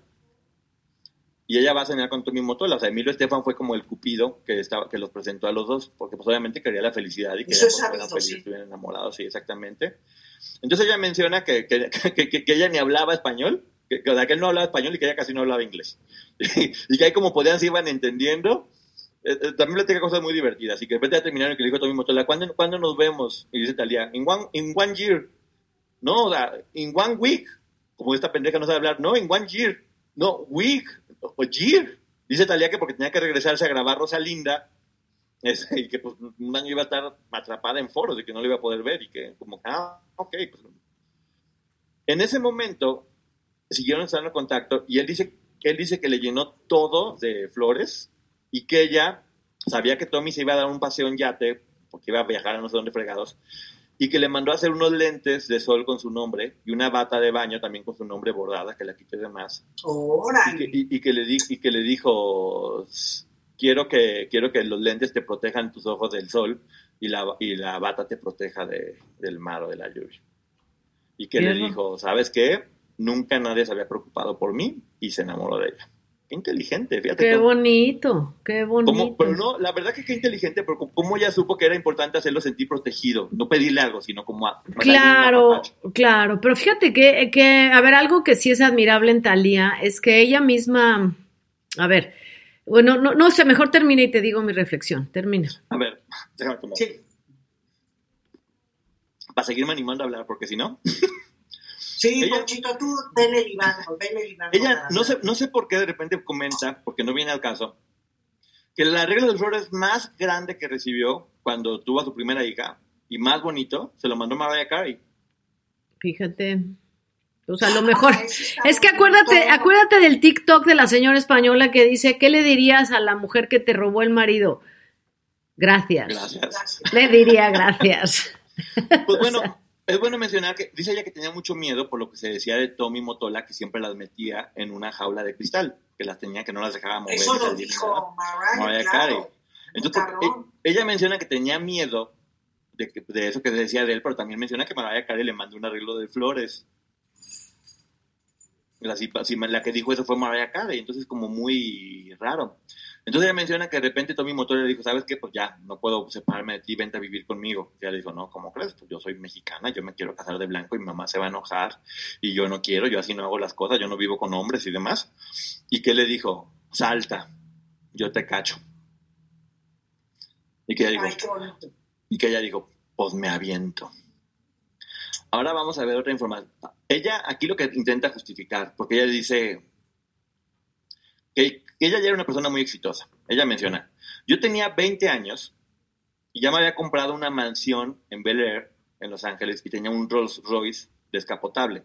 Y ella va a cenar con Tommy Motola. O sea, Emilio Estefan fue como el cupido que, estaba, que los presentó a los dos, porque pues obviamente quería la felicidad y que sí. estuvieran enamorados, sí, exactamente. Entonces ella menciona que- que- que ella ni hablaba español, que, que, él no hablaba español y que ella casi no hablaba inglés. y que ahí como podían se iban entendiendo. Eh, eh, también le tengo cosas muy divertidas. Y que de repente ya terminaron y que le dijo Tommy Motola, ¿cuándo, ¿cuándo nos vemos? Y dice Talía, in one, in one year. No, o sea, in one week. Como esta pendeja no sabe hablar. No, in one year. No, week. O year. Dice Talía que porque tenía que regresarse a grabar Rosalinda. este, y que pues un año iba a estar atrapada en foros y que no lo iba a poder ver. Y que como, ah, ok. Pues. En ese momento siguieron estando en contacto y él dice, él dice que le llenó todo de flores y que ella sabía que Tommy se iba a dar un paseo en yate porque iba a viajar a no sé dónde fregados y que le mandó a hacer unos lentes de sol con su nombre y una bata de baño también con su nombre bordada que la quité de más. Y que, y- y que le di- y que le dijo quiero que quiero que los lentes te protejan tus ojos del sol y la, y la bata te proteja de- del mar o de la lluvia y que le dijo sabes qué nunca nadie se había preocupado por mí y se enamoró de ella qué inteligente fíjate Qué cómo- bonito, qué bonito. cómo- pero no, la verdad que qué inteligente, pero cómo ella supo que era importante hacerlo sentir protegido, no pedirle algo, sino como a, Claro, claro, pero fíjate que, que, a ver, algo que sí es admirable en Talía es que ella misma, a ver, bueno, no, no sé, mejor termina y te digo mi reflexión, termina. A ver, déjame tomar. Sí, Para seguirme animando a hablar, porque si no. sí Ella- Ponchito, tú vele libando, vele libando. Ella, no sé, no sé por qué de repente comenta, porque no viene al caso, que la regla de flores más grande que recibió cuando tuvo a su primera hija y más bonito, se lo mandó Mariah Carey. Fíjate. O sea, a lo mejor. Ah, Es que acuérdate, acuérdate del TikTok de la señora española que dice, ¿qué le dirías a la mujer que te robó el marido? Gracias. Gracias. Gracias. Le diría gracias. Pues bueno, es bueno mencionar que dice ella que tenía mucho miedo por lo que se decía de Tommy Motola, que siempre las metía en una jaula de cristal, que las tenía, que no las dejaba mover. Eso lo dijo Mariah, claro. Carey. Entonces, porque Cabrón. e- ella menciona que tenía miedo de, que- de eso que se decía de él, pero también menciona que Mariah Carey le mandó un arreglo de flores. La, la que dijo eso fue Mariah Carey, entonces como muy raro. Entonces ella menciona que de repente Tommy Motola le dijo, ¿sabes qué? Pues ya, no puedo separarme de ti, vente a vivir conmigo. Y ella le dijo, no, ¿cómo crees? Pues yo soy mexicana, yo me quiero casar de blanco y mi mamá se va a enojar y yo no quiero, yo así no hago las cosas, yo no vivo con hombres y demás. ¿Y qué le dijo? Salta, yo te cacho. Y que ella dijo, Ay, y que ella dijo, pues me aviento. Ahora vamos a ver otra información. Ella aquí lo que intenta justificar, porque ella dice que, que ella ya era una persona muy exitosa. Ella menciona, yo tenía 20 años y ya me había comprado una mansión en Bel Air, en Los Ángeles, y tenía un Rolls Royce descapotable.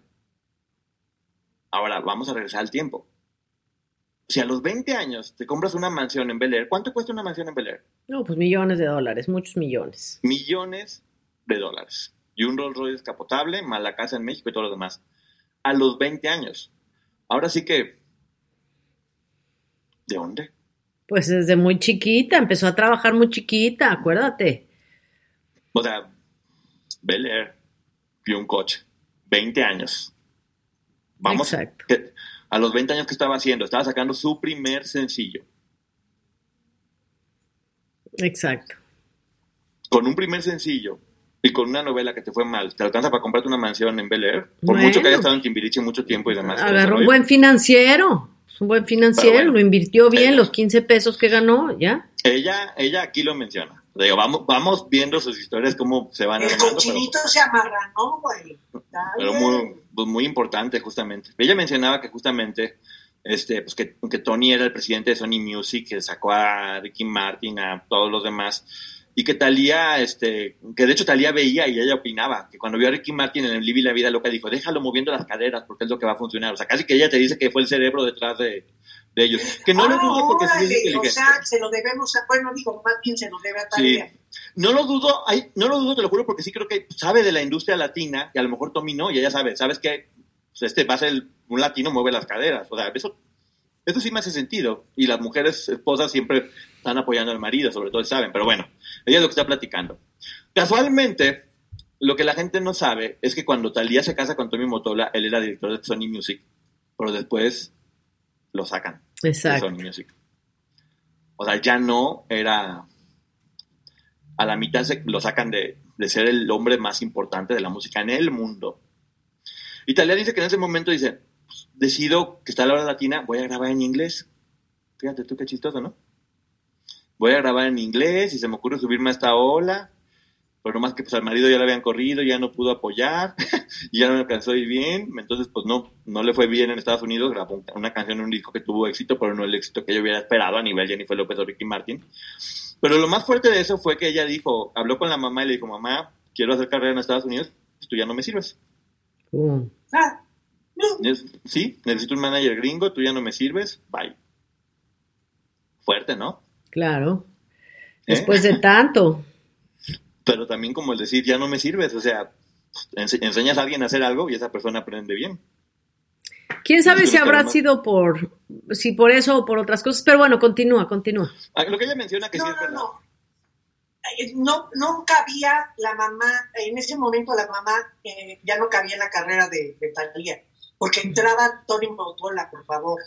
Ahora, vamos a regresar al tiempo. Si a los 20 años te compras una mansión en Bel Air, ¿cuánto cuesta una mansión en Bel Air? No, pues millones de dólares, muchos millones. Millones de dólares. Y un Rolls Royce descapotable, más la casa en México y todo lo demás. A los 20 años. Ahora sí que... ¿De dónde? Pues desde muy chiquita, empezó a trabajar muy chiquita, acuérdate. O sea, Bel Air y un coche. 20 años. Vamos. Exacto. que- a los 20 años que estaba haciendo, estaba sacando su primer sencillo. Exacto. Con un primer sencillo y con una novela que te fue mal, ¿te alcanza para comprarte una mansión en Bel Air? Por Bueno. mucho que haya estado en Timbiriche mucho tiempo y demás. Agarró un buen financiero, un buen financiero, Pero bueno. lo invirtió bien, los 15 pesos que ganó, ¿ya? Ella, ella aquí lo menciona. Digo, vamos, vamos viendo sus historias, cómo se van El armando, pero, cochinito se amarranó, güey. Pero muy, pues muy importante, justamente. Ella mencionaba que justamente este, pues que, que Tony era el presidente de Sony Music, que sacó a Ricky Martin, a todos los demás, y que Talía, este, que de hecho Talía veía y ella opinaba, que cuando vio a Ricky Martin en el Libby la Vida Loca, dijo, déjalo moviendo las caderas porque es lo que va a funcionar. O sea, casi que ella te dice que fue el cerebro detrás de, de ellos. Que no lo dudo porque sí es órale, o inteligente. sea, se lo debemos a, bueno, digo, más bien se lo debe a Sí. Talía. No lo dudo, ay, no lo dudo, te lo juro, porque sí creo que sabe de la industria latina y a lo mejor Tommy no, y ella sabe, sabes que pues, este va a ser el- un latino mueve las caderas, o sea, eso, eso sí me hace sentido. Y las mujeres esposas siempre están apoyando al marido, sobre todo saben, pero bueno, ella es lo que está platicando. Casualmente, lo que la gente no sabe es que cuando Talía se casa con Tommy Motola, él era director de Sony Music, pero después lo sacan de Exacto. Sony Music. O sea, ya no era. A la mitad se lo sacan de, de ser el hombre más importante de la música en el mundo. Y Talía dice que en ese momento dice: "Pues, Decido que está la hora latina, voy a grabar en inglés. Fíjate tú qué chistoso, ¿no? Voy a grabar en inglés y se me ocurre subirme a esta ola. Pero nomás que pues al marido ya lo habían corrido, ya no pudo apoyar, y ya no me alcanzó a ir bien, entonces pues no, no le fue bien en Estados Unidos, grabó un- una canción en un disco que tuvo éxito, pero no el éxito que yo hubiera esperado a nivel Jennifer López o Ricky Martin. Pero lo más fuerte de eso fue que ella dijo, habló con la mamá y le dijo, mamá, quiero hacer carrera en Estados Unidos, tú ya no me sirves. Uh, Ah, no, sí, necesito un manager gringo, tú ya no me sirves, bye. Fuerte, ¿no? Claro. ¿Eh? Después de tanto. Pero también como el decir, ya no me sirves, o sea, ense- enseñas a alguien a hacer algo y esa persona aprende bien. ¿Quién sabe Sí, si habrá sido por, si por eso o por otras cosas? Pero bueno, continúa, continúa. Ah, Lo que ella menciona que sí no, es no, verdad. no. No, no cabía la mamá, en ese momento la mamá eh, ya no cabía en la carrera de, de Talía, porque entraba Tony Motola, por favor.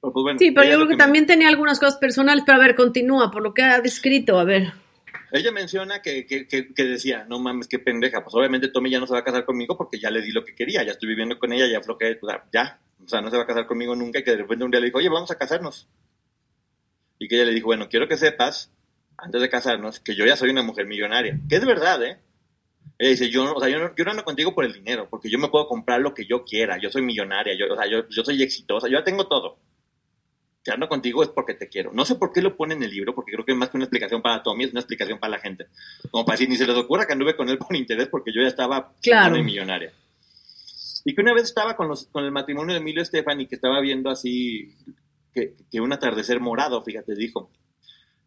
Pero, pues, bueno, Sí, pero yo creo que también tenía algunas cosas personales, pero a ver, continúa, por lo que ha descrito, a ver. Ella menciona que, que, que- que decía, no mames, qué pendeja. Pues obviamente Tommy ya no se va a casar conmigo porque ya le di lo que quería, ya estoy viviendo con ella, ya sea, ya. O sea, no se va a casar conmigo nunca y que de repente un día le dijo, oye, vamos a casarnos. Y que ella le dijo, bueno, quiero que sepas, antes de casarnos, que yo ya soy una mujer millonaria. Que es verdad, ¿eh? Ella dice, yo, no- o sea, yo, no, yo no ando contigo por el dinero, porque yo me puedo comprar lo que yo quiera, yo soy millonaria, yo, o sea, yo, yo soy exitosa, yo ya tengo todo. Si ando contigo es porque te quiero. No sé por qué lo pone en el libro, porque creo que más que una explicación para Tommy, es una explicación para la gente. Como para decir, ni se les ocurra que anduve con él por interés, porque yo ya estaba Claro. y millonaria. Y que una vez estaba con, los, con el matrimonio de Emilio Estefan y que estaba viendo así, que, que un atardecer morado, fíjate, dijo.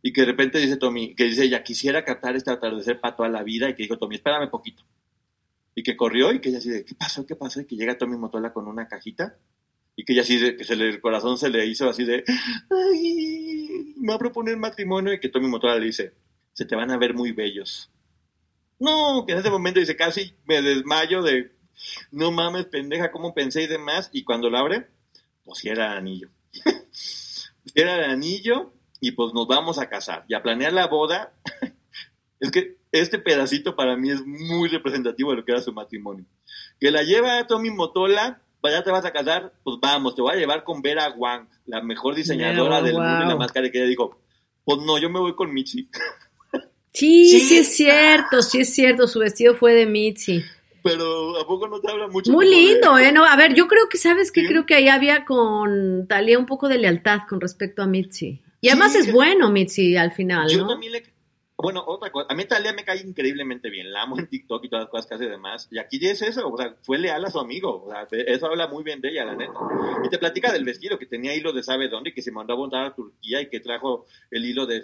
Y que de repente dice Tommy, que dice ella, quisiera captar este atardecer para toda la vida, y que dijo Tommy, espérame poquito. Y que corrió y que ella así de, ¿qué pasó? ¿Qué pasó? Y que llega Tommy Motola con una cajita y que ella así de, que se le, el corazón se le hizo así de, ay, me va a proponer matrimonio y que Tommy Motola le dice, se te van a ver muy bellos. No, que en ese momento dice, casi me desmayo de, no mames, pendeja, ¿cómo pensé y demás? Y cuando lo abre, pues sí era el anillo. Era el anillo y pues nos vamos a casar y a planear la boda. es que este pedacito para mí es muy representativo de lo que era su matrimonio. Que la lleva a Tommy Motola, vaya te vas a casar, pues vamos, te voy a llevar con Vera Wang, la mejor diseñadora del mundo y la más cara, que ella dijo, pues no, yo me voy con Michi. Sí, sí, Sí. es cierto, sí es cierto, su vestido fue de Mitzi. Pero ¿a poco no te habla mucho? Muy de- lindo, ¿eh? No, a ver, yo creo que, ¿sabes qué? Sí. Creo que ahí había con Talía un poco de lealtad con respecto a Mitzi. Y además Sí. es bueno Mitzi al final, Yo ¿no? también le... Bueno, otra cosa, a mí Talia me cae increíblemente bien, la amo en TikTok y todas las cosas que hace y demás, y aquí es eso, o sea, fue leal a su amigo, o sea, eso habla muy bien de ella, la neta. Y te platica del vestido, que tenía hilo de sabe dónde, que se mandó a montar a Turquía y que trajo el hilo de...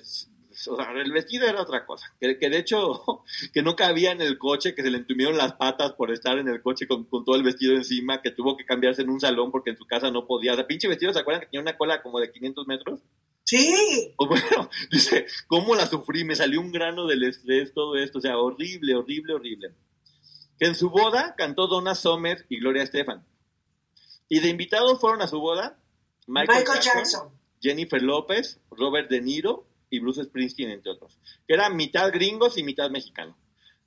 O sea, el vestido era otra cosa, que, que de hecho, que no cabía en el coche, que se le entumieron las patas por estar en el coche con, con todo el vestido encima, que tuvo que cambiarse en un salón porque en su casa no podía, o sea, pinche vestido, ¿se acuerdan que tenía una cola como de 500 metros? Sí, O bueno, dice, ¿cómo la sufrí? Me salió un grano del estrés, todo esto, o sea, horrible, horrible, horrible. Que en su boda cantó Donna Summer y Gloria Estefan. Y de invitados fueron a su boda Michael, Michael Jackson, Jackson. Jennifer López, Robert De Niro y Bruce Springsteen, entre otros. Que eran mitad gringos y mitad mexicanos.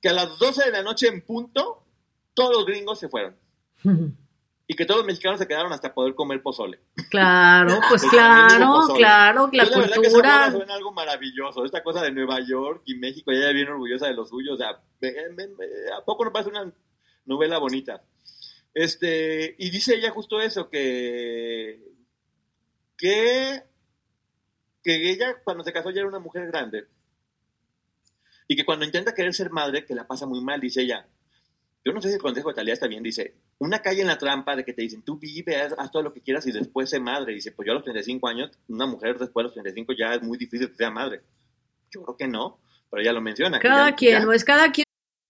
Que a las 12 de la noche en punto, todos los gringos se fueron. Y que todos los mexicanos se quedaron hasta poder comer pozole. Claro, pues claro, claro, la Yo que boda cultura. suena algo maravilloso. Esta cosa de Nueva York y México, ella bien orgullosa de lo suyo. O sea, ¿a poco no parece una novela bonita? Este, y dice ella justo eso, que, que, que ella cuando se casó ya era una mujer grande. Y que cuando intenta querer ser madre, que la pasa muy mal, dice ella. Yo no sé si el consejo de Talía está bien, dice, una calle en la trampa de que te dicen, tú vive, haz, haz todo lo que quieras y después sé madre. Dice, pues yo a los 35 años, una mujer después de los 35 ya es muy difícil que sea madre. Yo creo que no, pero ella lo menciona. que Cada ya- quien, ya- no es cada quien.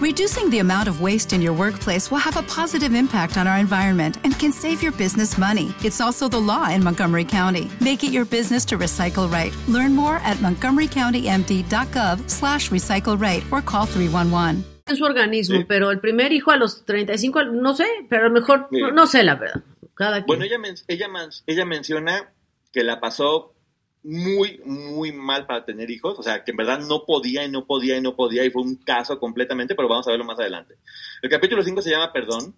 Reducing the amount of waste in your workplace will have a positive impact on our environment and can save your business money. It's also the law in Montgomery County. Make it your business to recycle right. Learn more at montgomerycountymd.gov slash recycle right or call 311. en su organismo, Sí. pero el primer hijo a los 35, no sé, pero a lo mejor, Sí. no, no sé la verdad. Cada quien. Bueno, ella, men- ella, man- ella menciona que la pasó muy, muy mal para tener hijos, o sea, que en verdad no podía y no podía y no podía y fue un caso completamente, pero vamos a verlo más adelante. El capítulo 5 se llama Perdón.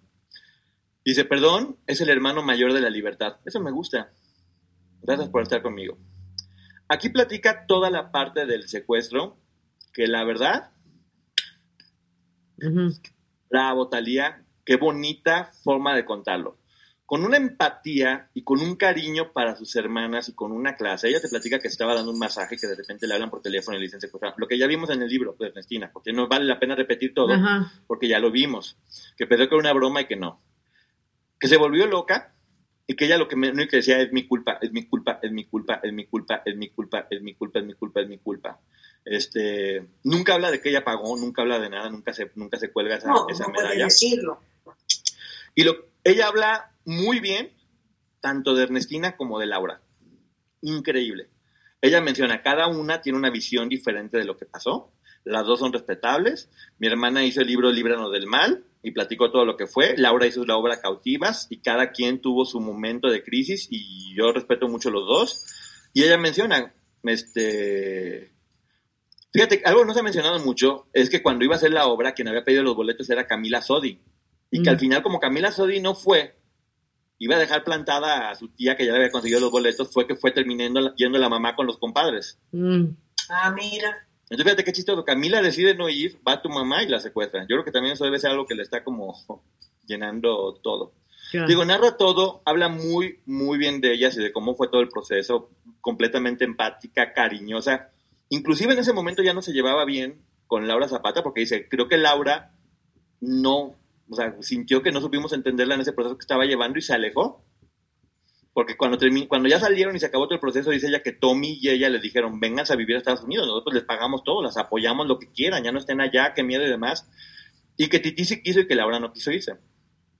Dice, perdón es el hermano mayor de la libertad. Eso me gusta. Gracias por estar conmigo. Aquí platica toda la parte del secuestro, que la verdad, Ujú. Bravo, Talía. Qué bonita forma de contarlo. Con una empatía y con un cariño para sus hermanas y con una clase. Ella te platica que estaba dando un masaje que de repente le hablan por teléfono y le dicen secuestrar. Lo que ya vimos en el libro de Ernestina, porque no vale la pena repetir todo, Ajá. porque ya lo vimos. Que pensó que era una broma y que no. Que se volvió loca y que ella lo que me, que decía es mi culpa, es mi culpa, es mi culpa, es mi culpa, es mi culpa, es mi culpa, es mi culpa, es mi culpa. Este, nunca habla de que ella pagó, nunca habla de nada, nunca se, nunca se cuelga esa, No, esa no puede medalla. decirlo. Y lo, ella habla muy bien, tanto de Ernestina como de Laura. Increíble. Ella menciona, cada una tiene una visión diferente de lo que pasó. Las dos son respetables. Mi hermana hizo el libro Líbranos del Mal y platicó todo lo que fue. Laura hizo la obra Cautivas y cada quien tuvo su momento de crisis y yo respeto mucho los dos. Y ella menciona, este... Fíjate, algo no se ha mencionado mucho es que cuando iba a hacer la obra, quien había pedido los boletos era Camila Sodi. Y que Mm. al final, como Camila Sodi no fue, iba a dejar plantada a su tía que ya le había conseguido los boletos, fue que fue terminando yendo la mamá con los compadres. Mm. Ah, mira. Entonces, fíjate qué chistoso. Camila decide no ir, va tu mamá y la secuestran. Yo creo que también eso debe ser algo que le está como llenando todo. Claro. Digo, narra todo, habla muy, muy bien de ellas y de cómo fue todo el proceso, completamente empática, cariñosa. Inclusive en ese momento ya no se llevaba bien con Laura Zapata porque dice, creo que Laura no, o sea, sintió que no supimos entenderla en ese proceso que estaba llevando y se alejó. Porque cuando, cuando ya salieron y se acabó todo el proceso, dice ella que Tommy y ella les dijeron, vengan a vivir a Estados Unidos, nosotros les pagamos todo, las apoyamos lo que quieran, ya no estén allá, qué miedo y demás. Y que Titi sí quiso y que Laura no quiso irse.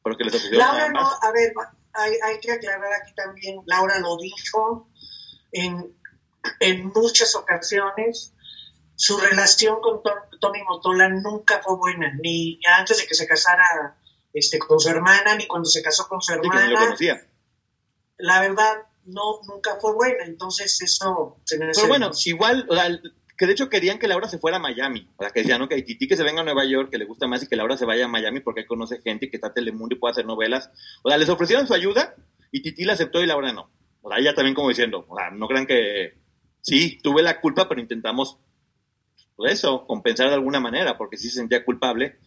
Porque les Laura no, a ver, hay, hay, que aclarar aquí también, Laura lo dijo en, en muchas ocasiones, su relación con Tommy Motola nunca fue buena, ni antes de que se casara este, con su hermana, ni cuando se casó con su hermana. conocía la verdad no nunca fue buena, entonces eso se me Pero bueno, igual, o sea, que de hecho querían que Laura se fuera a Miami, o sea, que decían, ok, Titi que se venga a Nueva York, que le gusta más y que Laura se vaya a Miami porque conoce gente que está en Telemundo y puede hacer novelas. O sea, les ofrecieron su ayuda y Titi la aceptó y Laura no. O sea, ella también como diciendo, o sea, no crean que sí, tuve la culpa, pero intentamos eso, compensar de alguna manera, porque sí se sentía culpable.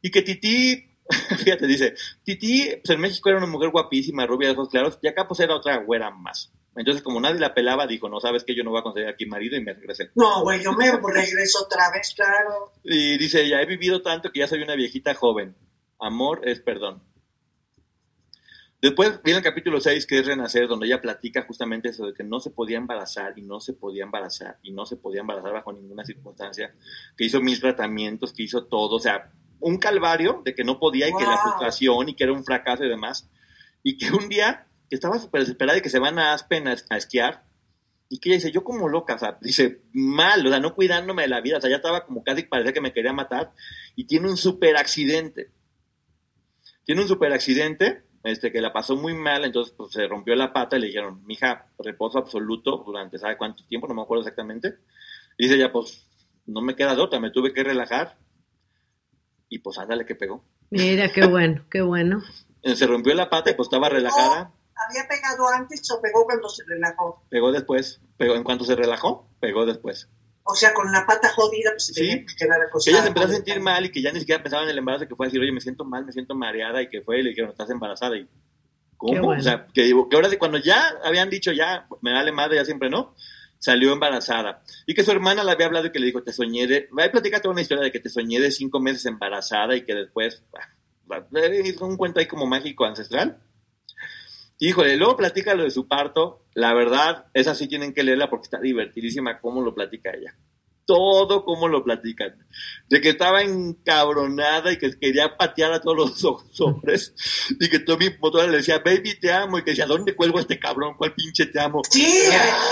Y que Titi Fíjate, dice, Titi, pues en México era una mujer guapísima, rubia de ojos claros, y acá pues era otra güera más. Entonces, como nadie la pelaba, dijo, no, sabes que yo no voy a conseguir aquí marido y me regresé. No, güey, yo me regreso otra vez, claro. Y dice, ya he vivido tanto que ya soy una viejita joven. Amor es perdón. Después viene el capítulo 6, que es Renacer, donde ella platica justamente eso de que no se podía embarazar y no se podía embarazar y no se podía embarazar bajo ninguna circunstancia, que hizo mil tratamientos, que hizo todo, o sea, un calvario de que no podía y que la frustración y que era un fracaso y demás. Y que un día que estaba súper desesperada y que se van a Aspen a, esquiar y que ella dice, yo como loca, o sea, dice, mal, o sea, no cuidándome de la vida, o sea, ya estaba como casi parecía que me quería matar y tiene un super accidente. Tiene un super accidente, este, que la pasó muy mal, entonces pues, se rompió la pata y le dijeron, mija, reposo absoluto durante, ¿sabe cuánto tiempo? No me acuerdo exactamente. Y dice ella, pues, no me queda de otra, me tuve que relajar y pues ándale que pegó. Mira, qué bueno, qué bueno. Se rompió la pata y pues estaba relajada. ¿Había pegado antes o pegó cuando se relajó? Pegó después. Pegó en cuanto se relajó, pegó después. O sea, con la pata jodida, pues se tenía que quedar acostada. Que ella se empezó a sentir mal y que ya ni siquiera pensaba en el embarazo, que fue a decir, oye, me siento mal, me siento mareada, y que fue y le dijeron, estás embarazada. Y, ¿cómo? O sea, que, que ahora de cuando ya habían dicho, ya, me vale madre, ya siempre no, salió embarazada. Y que su hermana le había hablado y que le dijo, te soñé de... Va a platicar toda una historia de que te soñé de cinco meses embarazada y que después... hizo un cuento ahí como mágico ancestral. Híjole, luego platica lo de su parto. La verdad, esa sí tienen que leerla porque está divertidísima cómo lo platica ella todo como lo platican. De que estaba encabronada y que quería patear a todos los hombres. Y que Tommy Motora le decía, baby, te amo. Y que decía, ¿dónde cuelgo a este cabrón? ¿Cuál pinche te amo? Sí,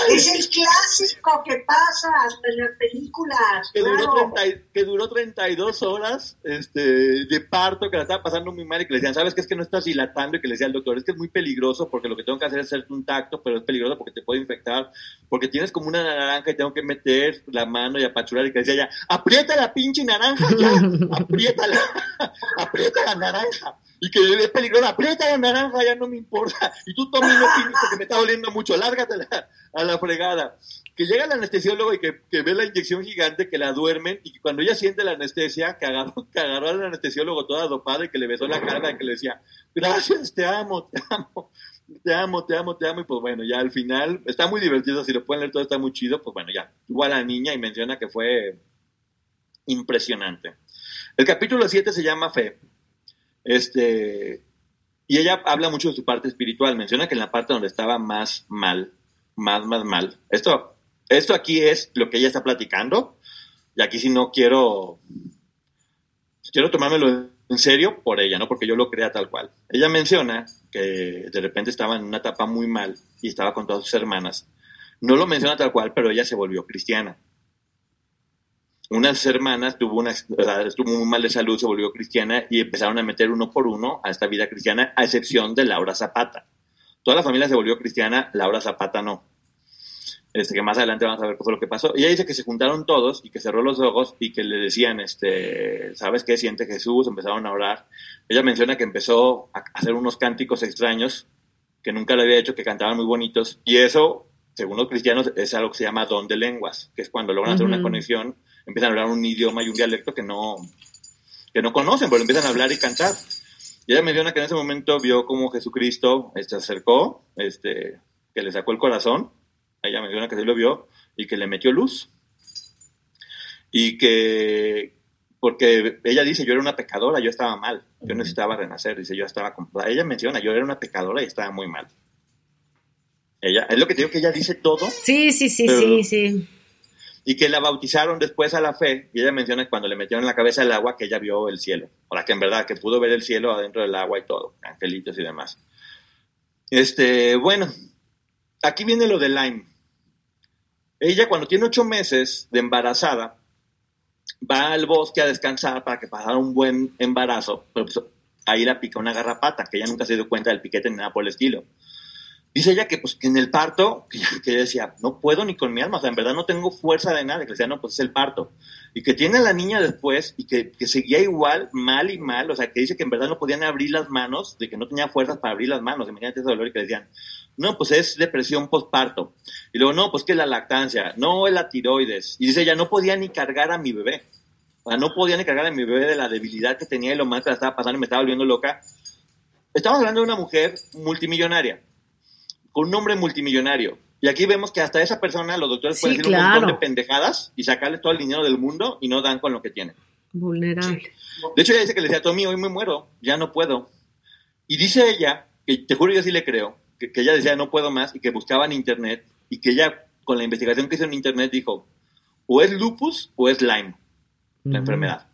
es el clásico que pasa hasta en las películas. Que, duró, que duró 32 horas este, de parto, que la estaba pasando muy mal y que le decían, ¿sabes qué? Es que no estás dilatando. Y que le decía al doctor, es que es muy peligroso porque lo que tengo que hacer es hacerte un tacto, pero es peligroso porque te puede infectar. Porque tienes como una naranja y tengo que meter la mano y apachurar y que decía ya, aprieta la pinche naranja ya, apriétala, aprieta la naranja. Y que es peligroso, aprieta la naranja, ya no me importa. Y tú Tommy no tienes porque me está doliendo mucho, lárgatela a la fregada. Que llega el anestesiólogo y que, que, ve la inyección gigante, que la duermen, y que cuando ella siente la anestesia, que agarró, que agarró al anestesiólogo toda dopada y que le besó la cara y que le decía, gracias, te amo, te amo te amo, te amo, te amo. Y pues bueno, ya al final está muy divertido. Si lo pueden leer todo, está muy chido. Pues bueno, ya. Igual a la niña y menciona que fue impresionante. El capítulo 7 se llama Fe. Este. Y ella habla mucho de su parte espiritual. Menciona que en la parte donde estaba más mal, más, más mal. Esto, esto aquí es lo que ella está platicando. Y aquí si no quiero. Quiero tomármelo en serio por ella, no porque yo lo crea tal cual. Ella menciona que de repente estaba en una etapa muy mal y estaba con todas sus hermanas. No lo menciona tal cual, pero ella se volvió cristiana. Unas hermanas tuvo una, estuvo muy mal de salud, se volvió cristiana y empezaron a meter uno por uno a esta vida cristiana, a excepción de Laura Zapata. Toda la familia se volvió cristiana, Laura Zapata no este, que más adelante vamos a ver qué fue lo que pasó. Y ella dice que se juntaron todos y que cerró los ojos y que le decían, este, ¿sabes qué siente Jesús? Empezaron a orar. Ella menciona que empezó a hacer unos cánticos extraños que nunca le había hecho, que cantaban muy bonitos. Y eso, según los cristianos, es algo que se llama don de lenguas, que es cuando logran hacer una conexión, empiezan a hablar un idioma y un dialecto que no, que no conocen, pero empiezan a hablar y cantar. Y ella menciona que en ese momento vio cómo Jesucristo este, se acercó, este, que le sacó el corazón ella menciona que sí lo vio y que le metió luz. y que, porque ella dice, yo era una pecadora, yo estaba mal, yo necesitaba renacer, dice, yo estaba, ella menciona, yo era una pecadora y estaba muy mal. Ella, es lo que te digo que ella dice todo. Sí, sí, sí, sí, sí. Y que la bautizaron después a la fe, y ella menciona que cuando le metieron en la cabeza el agua, que ella vio el cielo. O sea, que en verdad, que pudo ver el cielo adentro del agua y todo, angelitos y demás. Este, bueno, aquí viene lo de Lyme. Ella cuando tiene ocho meses de embarazada, va al bosque a descansar para que pasara un buen embarazo, pero pues, ahí la pica una garrapata, que ella nunca se dio cuenta del piquete ni nada por el estilo. Dice ella que, pues, que en el parto, que, ella decía, no puedo ni con mi alma, o sea, en verdad no tengo fuerza de nada, que decía, no, pues es el parto. Y que tiene la niña después y que, que, seguía igual, mal y mal, o sea, que dice que en verdad no podían abrir las manos, de que no tenía fuerzas para abrir las manos, imagínate ese dolor y que decían, no, pues es depresión postparto. Y luego, no, pues que la lactancia, no es la tiroides. Y dice ella, no podía ni cargar a mi bebé. O sea, no podía ni cargar a mi bebé de la debilidad que tenía y lo mal que la estaba pasando y me estaba volviendo loca. Estamos hablando de una mujer multimillonaria con un hombre multimillonario. Y aquí vemos que hasta esa persona los doctores pueden decir un montón de pendejadas y sacarle todo el dinero del mundo y no dan con lo que tienen. Vulnerable. De hecho, ella dice que le decía a Tommy, hoy me muero, ya no puedo. Y dice ella, que te juro yo sí le creo, que, ella decía no puedo más y que buscaba en internet y que ella, con la investigación que hizo en internet, dijo, o es lupus o es Lyme, la enfermedad.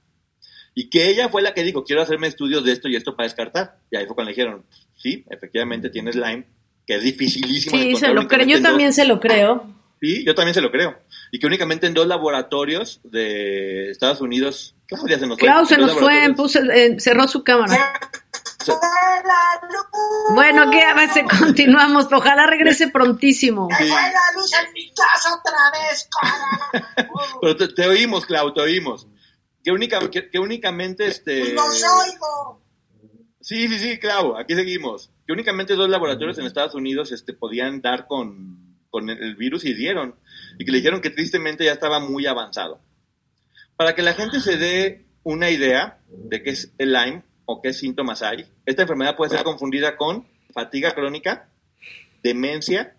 Y que ella fue la que dijo, quiero hacerme estudios de esto y esto para descartar. Y ahí fue cuando le dijeron, sí, efectivamente tienes Lyme, que es dificilísimo. Sí, se lo creo, yo también se lo creo. Sí, yo también se lo creo. Y que únicamente en dos laboratorios de Estados Unidos, Claudia se nos fue. se nos fue, cerró su cámara. Bueno, ¿qué avance? Continuamos. Ojalá regrese prontísimo. Sí. la luz en mi casa otra vez, Pero te, oímos, Clau, te oímos. Que, única, que, únicamente este. ¡No oigo! Sí, sí, sí, Clau, aquí seguimos que únicamente dos laboratorios en Estados Unidos este, podían dar con, con el virus y dieron, y que le dijeron que tristemente ya estaba muy avanzado. Para que la gente se dé una idea de qué es el Lyme o qué síntomas hay, esta enfermedad puede ser confundida con fatiga crónica, demencia,